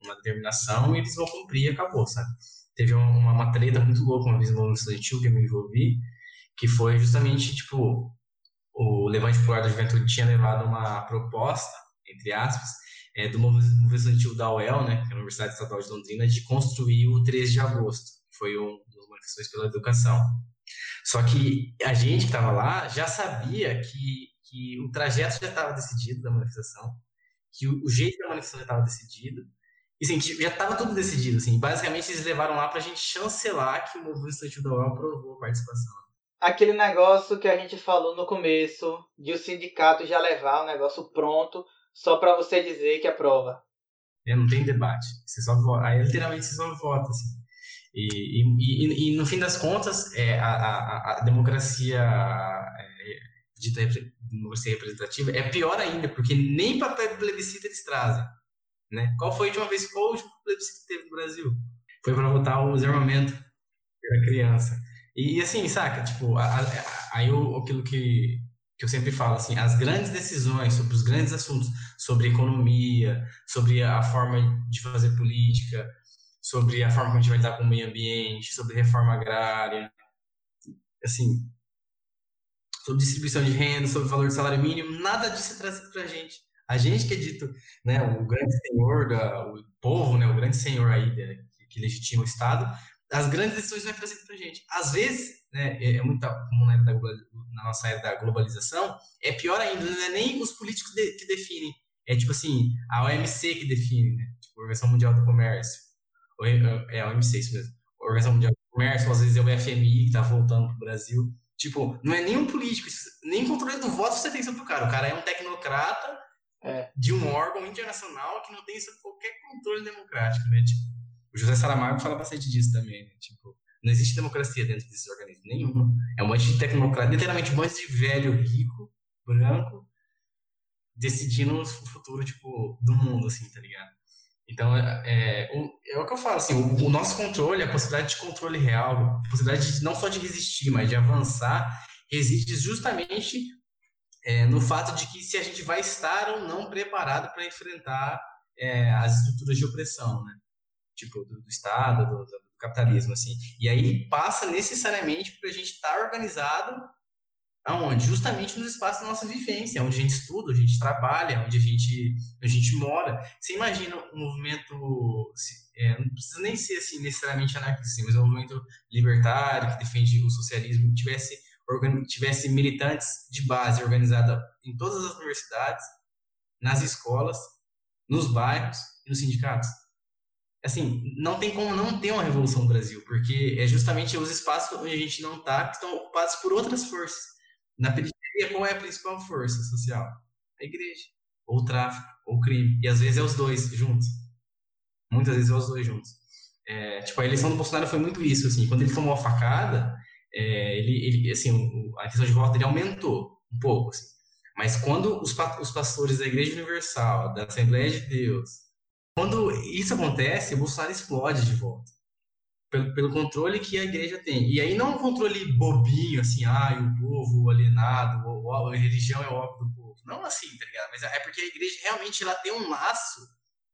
uma determinação e eles vão cumprir e acabou, sabe? Teve uma, uma treta muito louca uma vez no estudantil que eu me envolvi, que foi justamente, tipo, o Levante Popular da Juventude tinha levado uma proposta, entre aspas, é, do movimento estudantil da UEL, né, que é a Universidade Estadual de Londrina, de construir o 13 de agosto, que foi um dos manifestações pela educação. Só que a gente que estava lá já sabia que, que o trajeto já estava decidido da manifestação, que o, o jeito da manifestação já estava decidido, e assim, já estava tudo decidido. Assim. Basicamente, eles levaram lá para a gente chancelar que o movimento estudantil da UEL aprovou a participação aquele negócio que a gente falou no começo, de o sindicato já levar o negócio pronto só para você dizer que aprova. É, não tem debate. Você só vota. Aí literalmente você só vota, assim. E, e, e, e no fim das contas, é, a, a, a democracia é, dita democracia representativa é pior ainda, porque nem papel plebiscito eles trazem. Né? Qual foi a última vez, qual o plebiscito que teve no Brasil? Foi para votar o desarmamento da criança. E, assim, saca, tipo, aí aquilo que, que eu sempre falo, assim, as grandes decisões sobre os grandes assuntos, sobre economia, sobre a forma de fazer política, sobre a forma como a gente vai lidar com o meio ambiente, sobre reforma agrária, assim, sobre distribuição de renda, sobre valor do salário mínimo, nada disso é trazido pra gente. A gente que é dito, né, o grande senhor, da, o povo, né, o grande senhor aí né, que legitima o Estado, as grandes decisões é trazido pra gente. Às vezes, né, é, é muito como na, da, na, nossa era da globalização, é pior ainda, não é nem os políticos de, que definem, é tipo assim, a OMC que define, né, tipo, a Organização Mundial do Comércio, é a OMC, isso mesmo, a Organização Mundial do Comércio, às vezes é o FMI que tá voltando pro Brasil, tipo, não é nem um político, nem controle do voto você tem sobre o cara, o cara é um tecnocrata é. de um órgão internacional que não tem qualquer controle democrático, né, tipo, o José Saramago fala bastante disso também, né? tipo, não existe democracia dentro desses organismos nenhuma. É um monte de tecnocrata, literalmente um monte de velho rico, branco, decidindo o futuro, tipo, do mundo, assim, tá ligado? Então, é, é, é o que eu falo, assim, o, o, nosso controle, a possibilidade de controle real, a possibilidade de, não só de resistir, mas de avançar, reside justamente é, no fato de que se a gente vai estar ou não preparado para enfrentar é, as estruturas de opressão, né? Tipo, do, do Estado, do, do, capitalismo, assim. E aí passa necessariamente para a gente estar tá organizado aonde? Justamente nos espaços da nossa vivência, onde a gente estuda, onde a gente trabalha, onde a gente, a gente mora. Você imagina um movimento, é, não precisa nem ser assim necessariamente anarquista, mas um movimento libertário que defende o socialismo, tivesse tivesse militantes de base organizada em todas as universidades, nas escolas, nos bairros e nos sindicatos assim, não tem como não ter uma revolução no Brasil, porque é justamente os espaços onde a gente não está que estão ocupados por outras forças. Na periferia, qual é a principal força social? A igreja, ou o tráfico, ou o crime. E às vezes é os dois juntos. Muitas vezes é os dois juntos. É, tipo, a eleição do Bolsonaro foi muito isso, assim, quando ele tomou a facada, é, ele, ele, assim, a intenção de voto dele aumentou um pouco, assim. Mas quando os, os pastores da Igreja Universal, da Assembleia de Deus, quando isso acontece, o Bolsonaro explode de volta. Pelo, pelo controle que a igreja tem. E aí não é um controle bobinho, assim, ah, o povo alienado, ou, a religião é o óbvio do povo. Não assim, tá ligado? Mas é porque a igreja realmente ela tem um laço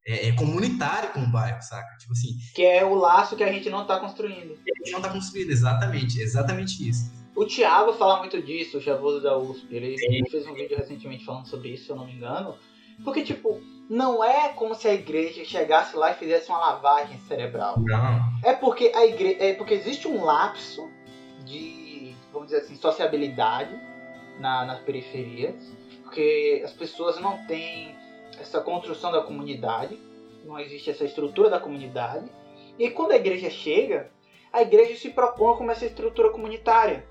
é, é comunitário com o bairro, saca? Tipo assim. Que é o laço que a gente não tá construindo. Que a gente não tá construindo, exatamente. Exatamente isso. O Thiago fala muito disso, o Chavoso da USP. Ele, ele fez um vídeo recentemente falando sobre isso, se eu não me engano. Porque, tipo, não é como se a igreja chegasse lá e fizesse uma lavagem cerebral. Não. É porque a igreja, é porque existe um lapso de, vamos dizer assim, sociabilidade na, nas periferias, porque as pessoas não têm essa construção da comunidade, não existe essa estrutura da comunidade. E quando a igreja chega, a igreja se propõe como essa estrutura comunitária.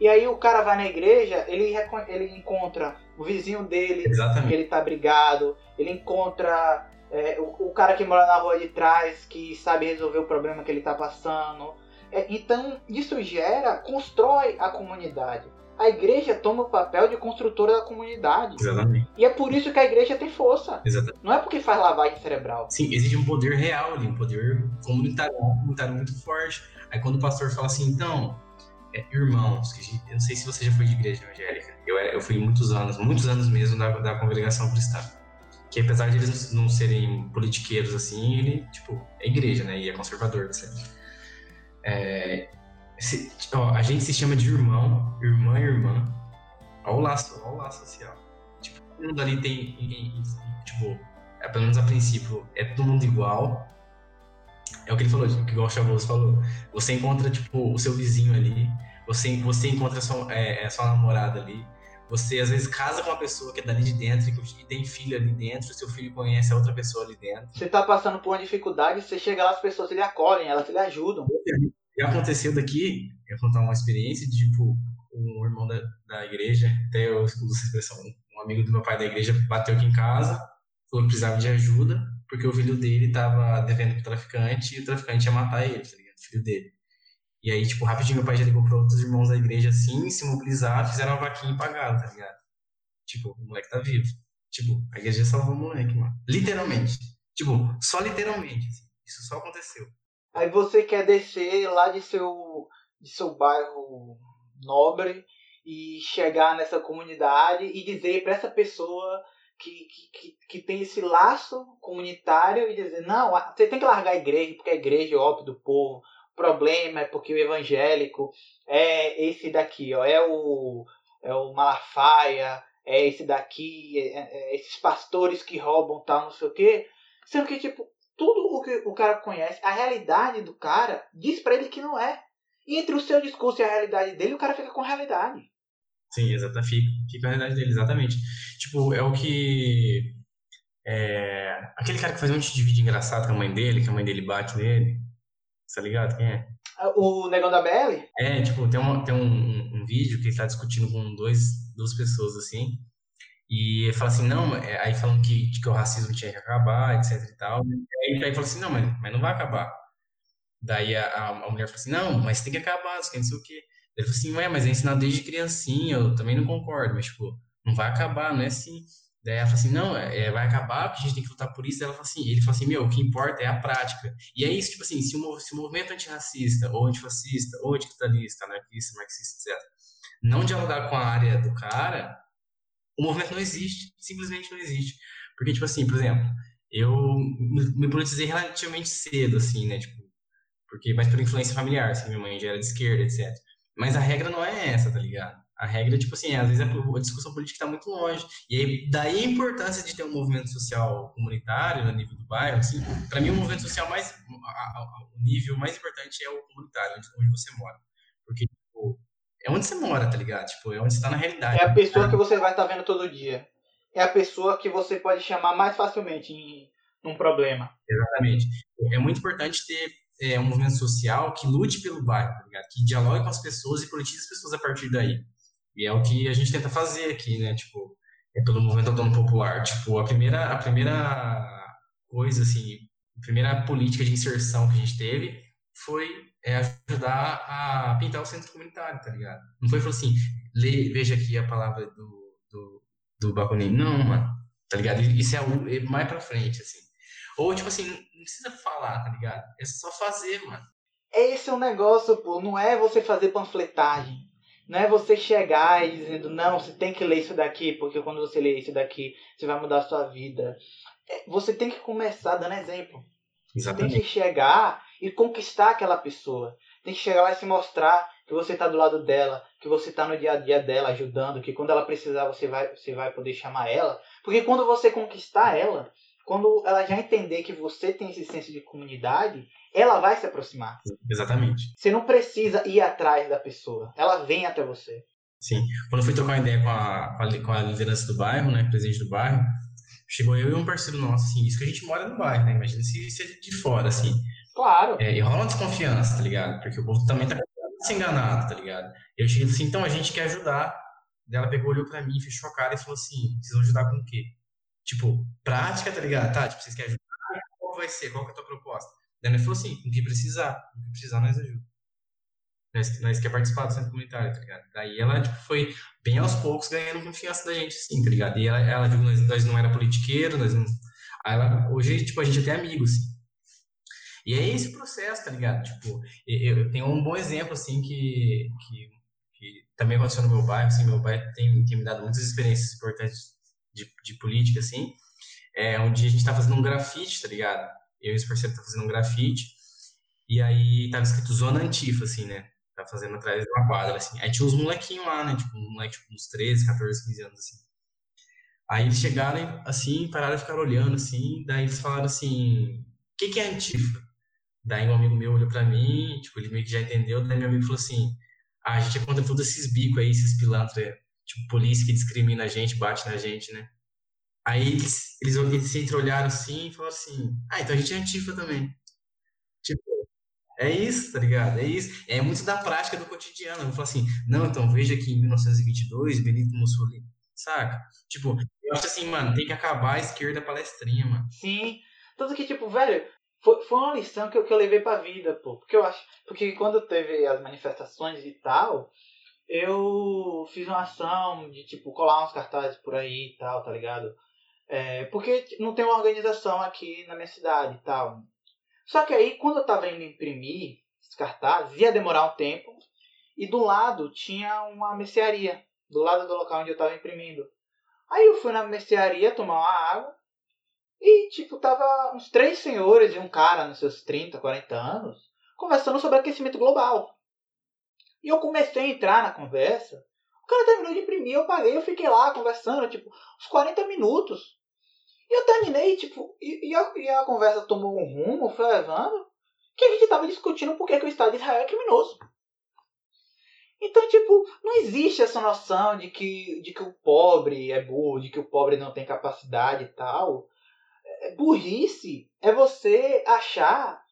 E aí o cara vai na igreja, ele, ele encontra o vizinho dele, Exatamente. que ele tá brigado, ele encontra é, o, o, cara que mora na rua de trás, que sabe resolver o problema que ele tá passando. É, então, isso gera, constrói a comunidade. A igreja toma o papel de construtora da comunidade. Exatamente. E é por isso que a igreja tem força. Exatamente. Não é porque faz lavagem cerebral. Sim, existe um poder real ali, um poder comunitário, comunitário muito forte. Aí quando o pastor fala assim, então, é, irmãos, que eu não sei se você já foi de igreja evangélica, eu, eu fui muitos anos, muitos anos mesmo da, da congregação cristã. Que apesar de eles não serem politiqueiros assim, ele, tipo, é igreja, né? E é conservador, etc. É, a gente se chama de irmão, irmã e irmã. Olha o laço, olha o laço social. Tipo, todo mundo ali tem, tipo, é, pelo menos a princípio, é todo mundo igual, é o que ele falou, o que o Chavoso falou. Você encontra, tipo, o seu vizinho ali, você, você encontra sua, é, é, sua namorada ali, você às vezes casa com uma pessoa que é dali de dentro e tem filho ali dentro, seu filho conhece a outra pessoa ali dentro. Você tá passando por uma dificuldade, você chega lá, as pessoas lhe acolhem, elas lhe ajudam. E aconteceu daqui, eu vou contar uma experiência de, tipo, um irmão da, da igreja, até eu uso essa expressão, um amigo do meu pai da igreja bateu aqui em casa, falou que precisava de ajuda, porque o filho dele tava devendo pro traficante e o traficante ia matar ele, tá ligado? O filho dele. E aí, tipo, rapidinho meu pai já ligou para outros irmãos da igreja assim, se mobilizaram, fizeram uma vaquinha e pagaram, tá ligado? Tipo, o moleque tá vivo. Tipo, a igreja salvou o moleque, mano. Literalmente. Tipo, só literalmente. Assim. Isso só aconteceu. Aí você quer descer lá de seu, de seu bairro nobre e chegar nessa comunidade e dizer para essa pessoa que, que, que tem esse laço comunitário e dizer, não, você tem que largar a igreja, porque a igreja é óbvio do povo. O problema é porque o evangélico é esse daqui, ó, é o é o Malafaia, é esse daqui, é, é, é esses pastores que roubam tal, não sei o quê. Sendo que, tipo, tudo o que o cara conhece, a realidade do cara, diz para ele que não é. E entre o seu discurso e a realidade dele, o cara fica com a realidade. Sim, exatamente. Fica, fica a realidade dele, exatamente. Tipo, é o que. É, aquele cara que faz um monte de vídeo engraçado com a mãe dele, que a mãe dele bate nele. Tá ligado? Quem é? O negão da BL? É, tipo, tem, uma, tem um, um, um vídeo que ele tá discutindo com dois, duas pessoas, assim. E ele fala assim, não, é, aí falando que, que o racismo tinha que acabar, etc e tal. E aí, aí fala assim, não, mas, mas não vai acabar. Daí a, a, a mulher fala assim, não, mas tem que acabar, não sei o quê. Ele falou assim, ué, mas é ensinado desde criancinha, eu também não concordo, mas, tipo, não vai acabar, não é assim. Daí ela fala assim, não, é, é, vai acabar, porque a gente tem que lutar por isso. Daí ela fala assim, ele fala assim, meu, o que importa é a prática. E é isso, tipo assim, se o, se o movimento antirracista, ou antifascista, ou anticapitalista, anarquista, marxista, etc., não dialogar com a área do cara, o movimento não existe, simplesmente não existe. Porque, tipo assim, por exemplo, eu me politizei relativamente cedo, assim, né, tipo, porque, mas por influência familiar, assim, minha mãe já era de esquerda, etc. Mas a regra não é essa, tá ligado? A regra, tipo assim, às vezes a, discussão política está muito longe. E aí, daí a importância de ter um movimento social comunitário no nível do bairro, assim, para mim o movimento social mais, o nível mais importante é o comunitário, onde, você mora. Porque, tipo, é onde você mora, tá ligado? Tipo, é onde você tá na realidade. É a pessoa que você vai estar tá vendo todo dia. É a pessoa que você pode chamar mais facilmente em um problema. Exatamente. É muito importante ter é, um movimento social que lute pelo bairro, tá? Que dialogue com as pessoas e politize as pessoas a partir daí. E é o que a gente tenta fazer aqui, né? Tipo, é pelo movimento autônomo popular. Tipo, a primeira, a primeira coisa, assim, a primeira política de inserção que a gente teve foi é, ajudar a pintar o centro comunitário, tá ligado? Não foi falar assim, lê, veja aqui a palavra do, do, do. Não, mano, tá ligado? Isso é, é mais pra frente, assim. Ou, tipo assim, não precisa falar, tá ligado? É só fazer, mano. Esse é o negócio, pô. Não é você fazer panfletagem. Não é você chegar e dizendo, não, você tem que ler isso daqui, porque quando você ler isso daqui, você vai mudar a sua vida. É, você tem que começar dando exemplo. Exatamente. Tem que chegar e conquistar aquela pessoa. Tem que chegar lá e se mostrar que você está do lado dela, que você está no dia a dia dela ajudando, que quando ela precisar você vai, você vai poder chamar ela. Porque quando você conquistar ela, quando ela já entender que você tem esse senso de comunidade, ela vai se aproximar. Exatamente. Você não precisa ir atrás da pessoa, ela vem até você. Sim. Quando eu fui trocar uma ideia com a, com a liderança do bairro, né, presidente do bairro, chegou eu e um parceiro nosso, assim, isso que a gente mora no bairro, né, imagina se, se é de fora, assim. Claro. É, e rola uma desconfiança, tá ligado? Porque o povo também tá se enganado, tá ligado? Eu cheguei assim, então a gente quer ajudar. Ela pegou, olhou pra mim, fechou a cara e falou assim, vocês vão ajudar com o quê? Tipo, prática, tá ligado? Tá, tipo, vocês querem ajudar? Qual vai ser? Qual que é a tua proposta? Daí ele falou assim, o que precisar, o que precisar nós ajuda. Nós, nós quer participar do centro comunitário, tá ligado? Daí ela, tipo, foi bem aos poucos ganhando confiança da gente, assim, tá ligado? E ela, ela nós, nós não era politiqueiro, nós não... Aí ela, hoje, tipo, a gente até é amigo, assim. E é esse processo, tá ligado? Tipo, eu, eu tenho um bom exemplo, assim, que, que, que, também aconteceu no meu bairro, assim, meu bairro tem, tem me dado muitas experiências importantes de, de política, assim. É, onde a gente tá fazendo um grafite, tá ligado? Eu e esse parceiro tá fazendo um grafite, e aí tava escrito Zona Antifa, assim, né? Tá fazendo atrás de uma quadra, assim. Aí tinha uns molequinhos lá, né? Tipo, um moleque, tipo, uns 13, 14, 15 anos, assim. Aí eles chegaram, assim, pararam e ficaram olhando, assim, daí eles falaram assim, o que que é Antifa? Daí um amigo meu olhou pra mim, tipo, ele meio que já entendeu, daí meu amigo falou assim, ah, a gente é contra todos esses bicos aí, esses pilantras, tipo, polícia que discrimina a gente, bate na gente, né? Aí eles, eles, eles se entreolharam assim e falaram assim: Ah, então a gente é antifa também. Tipo, é isso, tá ligado? É isso. É muito da prática do cotidiano. Eu falar assim: Não, então veja que em 1922, Benito Mussolini, saca? Tipo, eu acho assim, mano, tem que acabar a esquerda palestrinha, mano. Sim. Tanto que, tipo, velho, foi, foi uma lição que eu, que eu levei pra vida, pô. Porque eu acho. Porque quando teve as manifestações e tal, eu fiz uma ação de, tipo, colar uns cartazes por aí e tal, tá ligado? É, porque não tem uma organização aqui na minha cidade e tal. Só que aí, quando eu estava indo imprimir os cartazes, ia demorar um tempo. E do lado tinha uma mercearia. Do lado do local onde eu estava imprimindo. Aí eu fui na mercearia tomar uma água. E, tipo, tava uns três senhores e um cara nos seus 30, 40 anos conversando sobre aquecimento global. E eu comecei a entrar na conversa cara terminou de imprimir, eu paguei, eu fiquei lá conversando, tipo, uns 40 minutos. E eu terminei, tipo, e, e, a, e a conversa tomou um rumo, foi levando, que a gente tava discutindo por que o Estado de Israel é criminoso. Então, tipo, não existe essa noção de que, de que o pobre é burro, de que o pobre não tem capacidade e tal. É burrice é você achar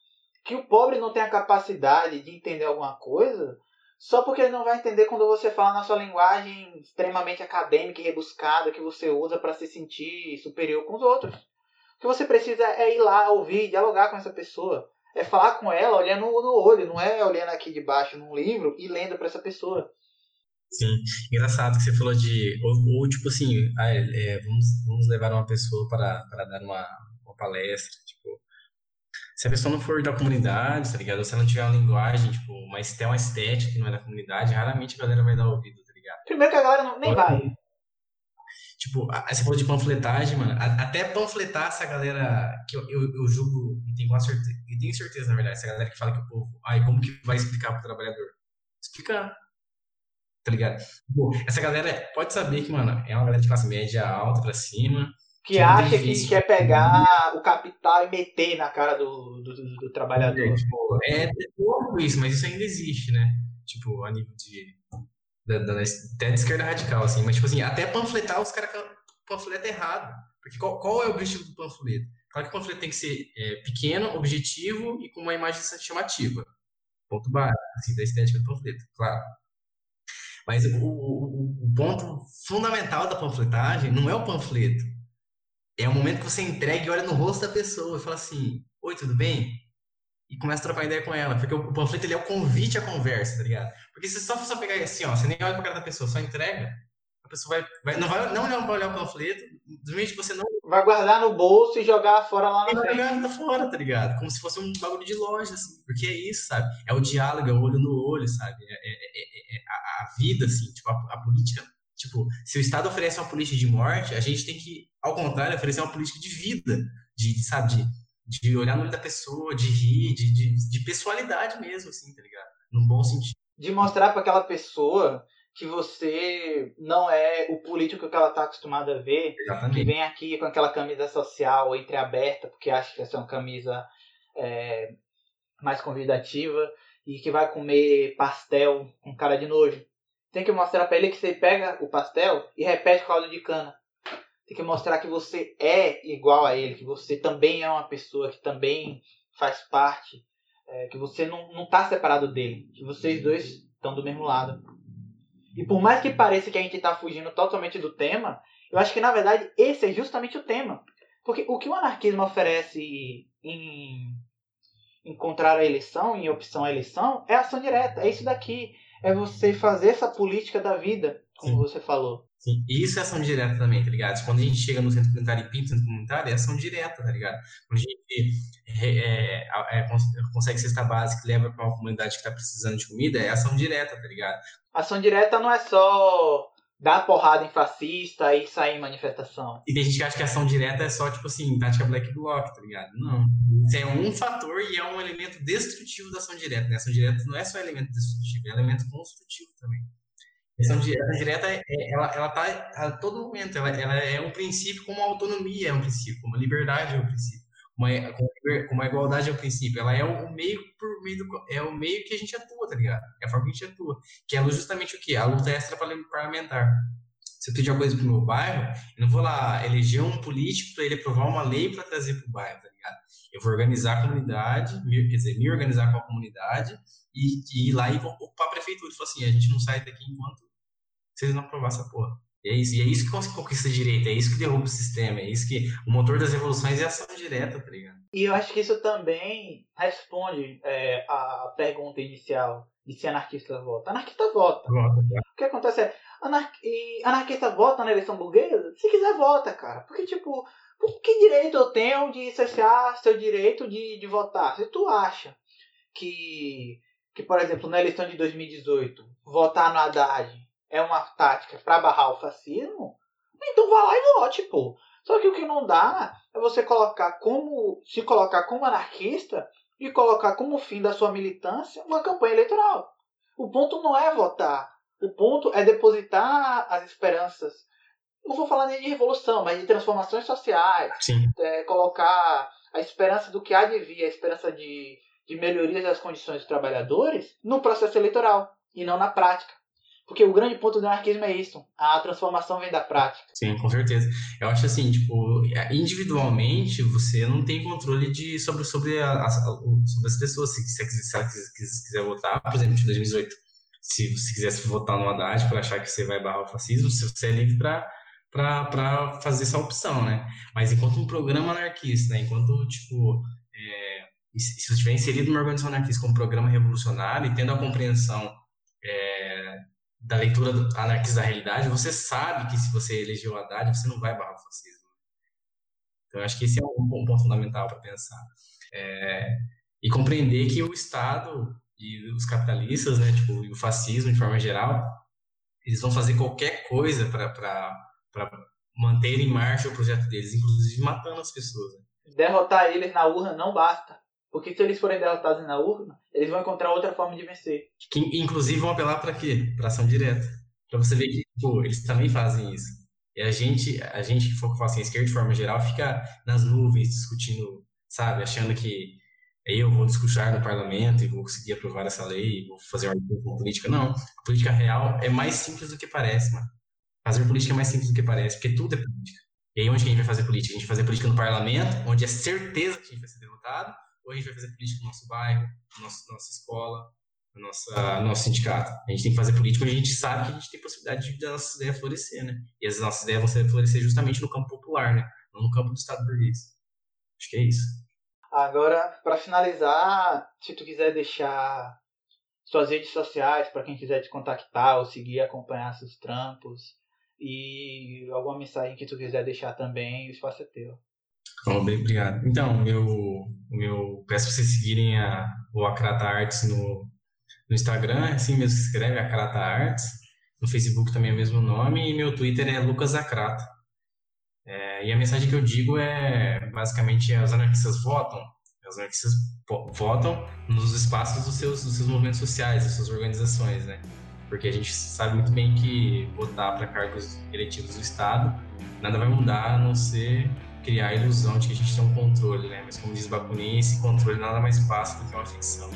que o pobre não tem a capacidade de entender alguma coisa só porque ele não vai entender quando você fala na sua linguagem extremamente acadêmica e rebuscada que você usa para se sentir superior com os outros. O que você precisa é ir lá, ouvir, dialogar com essa pessoa. É falar com ela olhando no olho, não é olhando aqui de baixo num livro e lendo para essa pessoa. Sim, engraçado que você falou de. Ou, ou tipo assim, ah, é, vamos, vamos levar uma pessoa para, para dar uma, uma palestra. Tipo, se a pessoa não for da comunidade, tá ligado? Ou se ela não tiver uma linguagem, tipo, mas tem uma estética que não é da comunidade, raramente a galera vai dar ouvido, tá ligado? Primeiro que a galera não, nem vai. Tipo, você falou de panfletagem, mano. Até panfletar essa galera que eu, eu, eu julgo e tenho, certeza, e tenho certeza, na verdade, essa galera que fala que o povo. Ai, como que vai explicar pro trabalhador? Explicar. Tá ligado? Pô, essa galera pode saber que, mano, é uma galera de classe média alta pra cima que, que acha que quer pegar o capital e meter na cara do, do, do, do trabalhador. É, tipo, é pouco isso, mas isso ainda existe, né? Tipo, a nível de. Da, da, até de esquerda radical, assim. Mas, tipo assim, até panfletar, os caras panfletam errado. Porque qual, qual é o objetivo do panfleto? Claro que o panfleto tem que ser é, pequeno, objetivo e com uma imagem chamativa. Ponto básico, assim, da estética do panfleto, claro. Mas o, o, o ponto fundamental da panfletagem não é o panfleto é o momento que você entrega e olha no rosto da pessoa e fala assim: Oi, tudo bem? E começa a trocar ideia com ela. Porque o panfleto ele é o convite à conversa, tá ligado? Porque se você só, só pegar assim, ó, você nem olha pra cara da pessoa, só entrega, a pessoa vai, vai não vai não olhar, olhar o panfleto, simplesmente você não. Vai guardar no bolso e jogar fora lá na frente. Vai jogar fora, tá ligado? Como se fosse um bagulho de loja, assim. Porque é isso, sabe? É o diálogo, é o olho no olho, sabe? É, é, é, é a, a, vida, assim, tipo, a, a política Tipo, se o Estado oferece uma política de morte, a gente tem que, ao contrário, oferecer uma política de vida, de, sabe, de, de olhar no olho da pessoa, de rir, de, de, de pessoalidade mesmo, assim, tá ligado? Num bom sentido. De mostrar para aquela pessoa que você não é o político que ela está acostumada a ver, Exatamente. que vem aqui com aquela camisa social entreaberta, porque acha que essa é uma camisa é, mais convidativa, e que vai comer pastel com cara de nojo. Tem que mostrar para ele que você pega o pastel e repete caldo de cana. Tem que mostrar que você é igual a ele, que você também é uma pessoa, que também faz parte, é, que você não, não tá separado dele, que vocês dois estão do mesmo lado. E por mais que pareça que a gente está fugindo totalmente do tema, eu acho que na verdade esse é justamente o tema. Porque o que o anarquismo oferece em, contrário à eleição, em opção à eleição, é ação direta. É isso daqui é você fazer essa política da vida, como Sim. você falou. Sim, e isso é ação direta também, tá ligado? Quando a gente chega no centro comunitário e pinta o centro comunitário, é ação direta, tá ligado? Quando a gente é, é, é, consegue cesta básica e leva para uma comunidade que está precisando de comida, é ação direta, tá ligado? Ação direta não é só dar porrada em fascista e sair em manifestação. E tem gente que acha que ação direta é só, tipo assim, tática black bloc, tá ligado? Não. Isso é um fator e é um elemento destrutivo da ação direta. Né? Ação direta não é só elemento destrutivo, é elemento construtivo também. A ação direta, é, ela, ela tá a todo momento, ela, ela é um princípio como a autonomia é um princípio, como a liberdade é um princípio, como a, como a igualdade é um princípio. Ela é o meio por meio do, é o meio que a gente atua, tá ligado? É a forma que a gente atua. Que é justamente o que? A luta extra parlamentar. Se eu pedir uma coisa pro meu bairro, eu não vou lá eleger um político para ele aprovar uma lei para trazer pro bairro, tá ligado? Eu vou organizar a comunidade, quer dizer, me organizar com a comunidade e, e ir lá e ocupar a prefeitura. E falar assim, a gente não sai daqui enquanto vocês não aprovar essa porra. E é isso, e é isso que conquista direito, é isso que derruba o sistema, é isso que o motor das revoluções é ação direta, tá ligado? E eu acho que isso também responde é, a pergunta inicial de se anarquista vota. Anarquista vota. vota o que acontece é, anar anarquista vota na eleição burguesa? Se quiser, vota, cara. Porque, tipo, por que direito eu tenho de cessar seu direito de, de votar? Se tu acha que, que, por exemplo, na eleição de 2018, votar no Haddad é uma tática para barrar o fascismo, então vá lá e vote, pô. Só que o que não dá é você colocar como se colocar como anarquista e colocar como fim da sua militância uma campanha eleitoral. O ponto não é votar O ponto é depositar as esperanças. Não vou falar nem de revolução, mas de transformações sociais. Sim. É, colocar a esperança do que há de vir, a esperança de, de melhorias das condições dos trabalhadores no processo eleitoral e não na prática. Porque o grande ponto do anarquismo é isso. A transformação vem da prática. Sim, com certeza. Eu acho assim, tipo, individualmente você não tem controle de, sobre, sobre, a, sobre as pessoas. Se você quiser, se quiser votar, por exemplo, em 2018, se você quisesse votar no Haddad por achar que você vai barrar o fascismo, você é livre para fazer essa opção, né? Mas enquanto um programa anarquista, né? enquanto, tipo, é, se você estiver inserido numa organização anarquista como um programa revolucionário e tendo a compreensão é, da leitura anarquista da realidade, você sabe que se você elegeu Haddad, você não vai barrar o fascismo. Então, eu acho que esse é um, ponto fundamental para pensar. É, e compreender que o Estado e os capitalistas, né, tipo, o fascismo de forma geral, eles vão fazer qualquer coisa para manter em marcha o projeto deles, inclusive matando as pessoas. Né? Derrotar eles na urna não basta. Porque se eles forem derrotados na urna, eles vão encontrar outra forma de vencer. Que, inclusive vão apelar para quê? Para ação direta. Para você ver que pô, eles também fazem isso. E a gente, a gente que for assim, a esquerda de forma geral, fica nas nuvens discutindo, sabe, achando que eu vou discutir no parlamento e vou conseguir aprovar essa lei, vou fazer uma política. Não, a política real é mais simples do que parece, mano. Fazer política é mais simples do que parece, porque tudo é política. E aí onde que a gente vai fazer política? A gente vai fazer política no parlamento, onde é certeza que a gente vai ser derrotado, ou a gente vai fazer política no nosso bairro, na nossa, nossa escola, no nossa, nosso sindicato. A gente tem que fazer política onde a gente sabe que a gente tem possibilidade de nossas ideias florescer, né? E as nossas ideias vão florescer justamente no campo popular, né? Não no campo do Estado burguês. Acho que é isso. Agora, para finalizar, se tu quiser deixar suas redes sociais para quem quiser te contactar ou seguir, acompanhar seus trampos e alguma mensagem que tu quiser deixar também, o espaço é teu. Oh, bem, obrigado. Então, meu, peço para vocês seguirem a, o Acrata Arts no, no Instagram, é assim mesmo se escreve, Acrata Arts. No Facebook também é o mesmo nome e meu Twitter é Lucas Acrata. É, e a mensagem que eu digo é, basicamente, as anarquistas votam, as anarquistas votam nos espaços dos seus, dos seus movimentos sociais, das suas organizações, né? Porque a gente sabe muito bem que votar para cargos eletivos do Estado nada vai mudar a não ser criar a ilusão de que a gente tem um controle, né? Mas como diz Bakunin, esse controle nada mais passa do que uma ficção.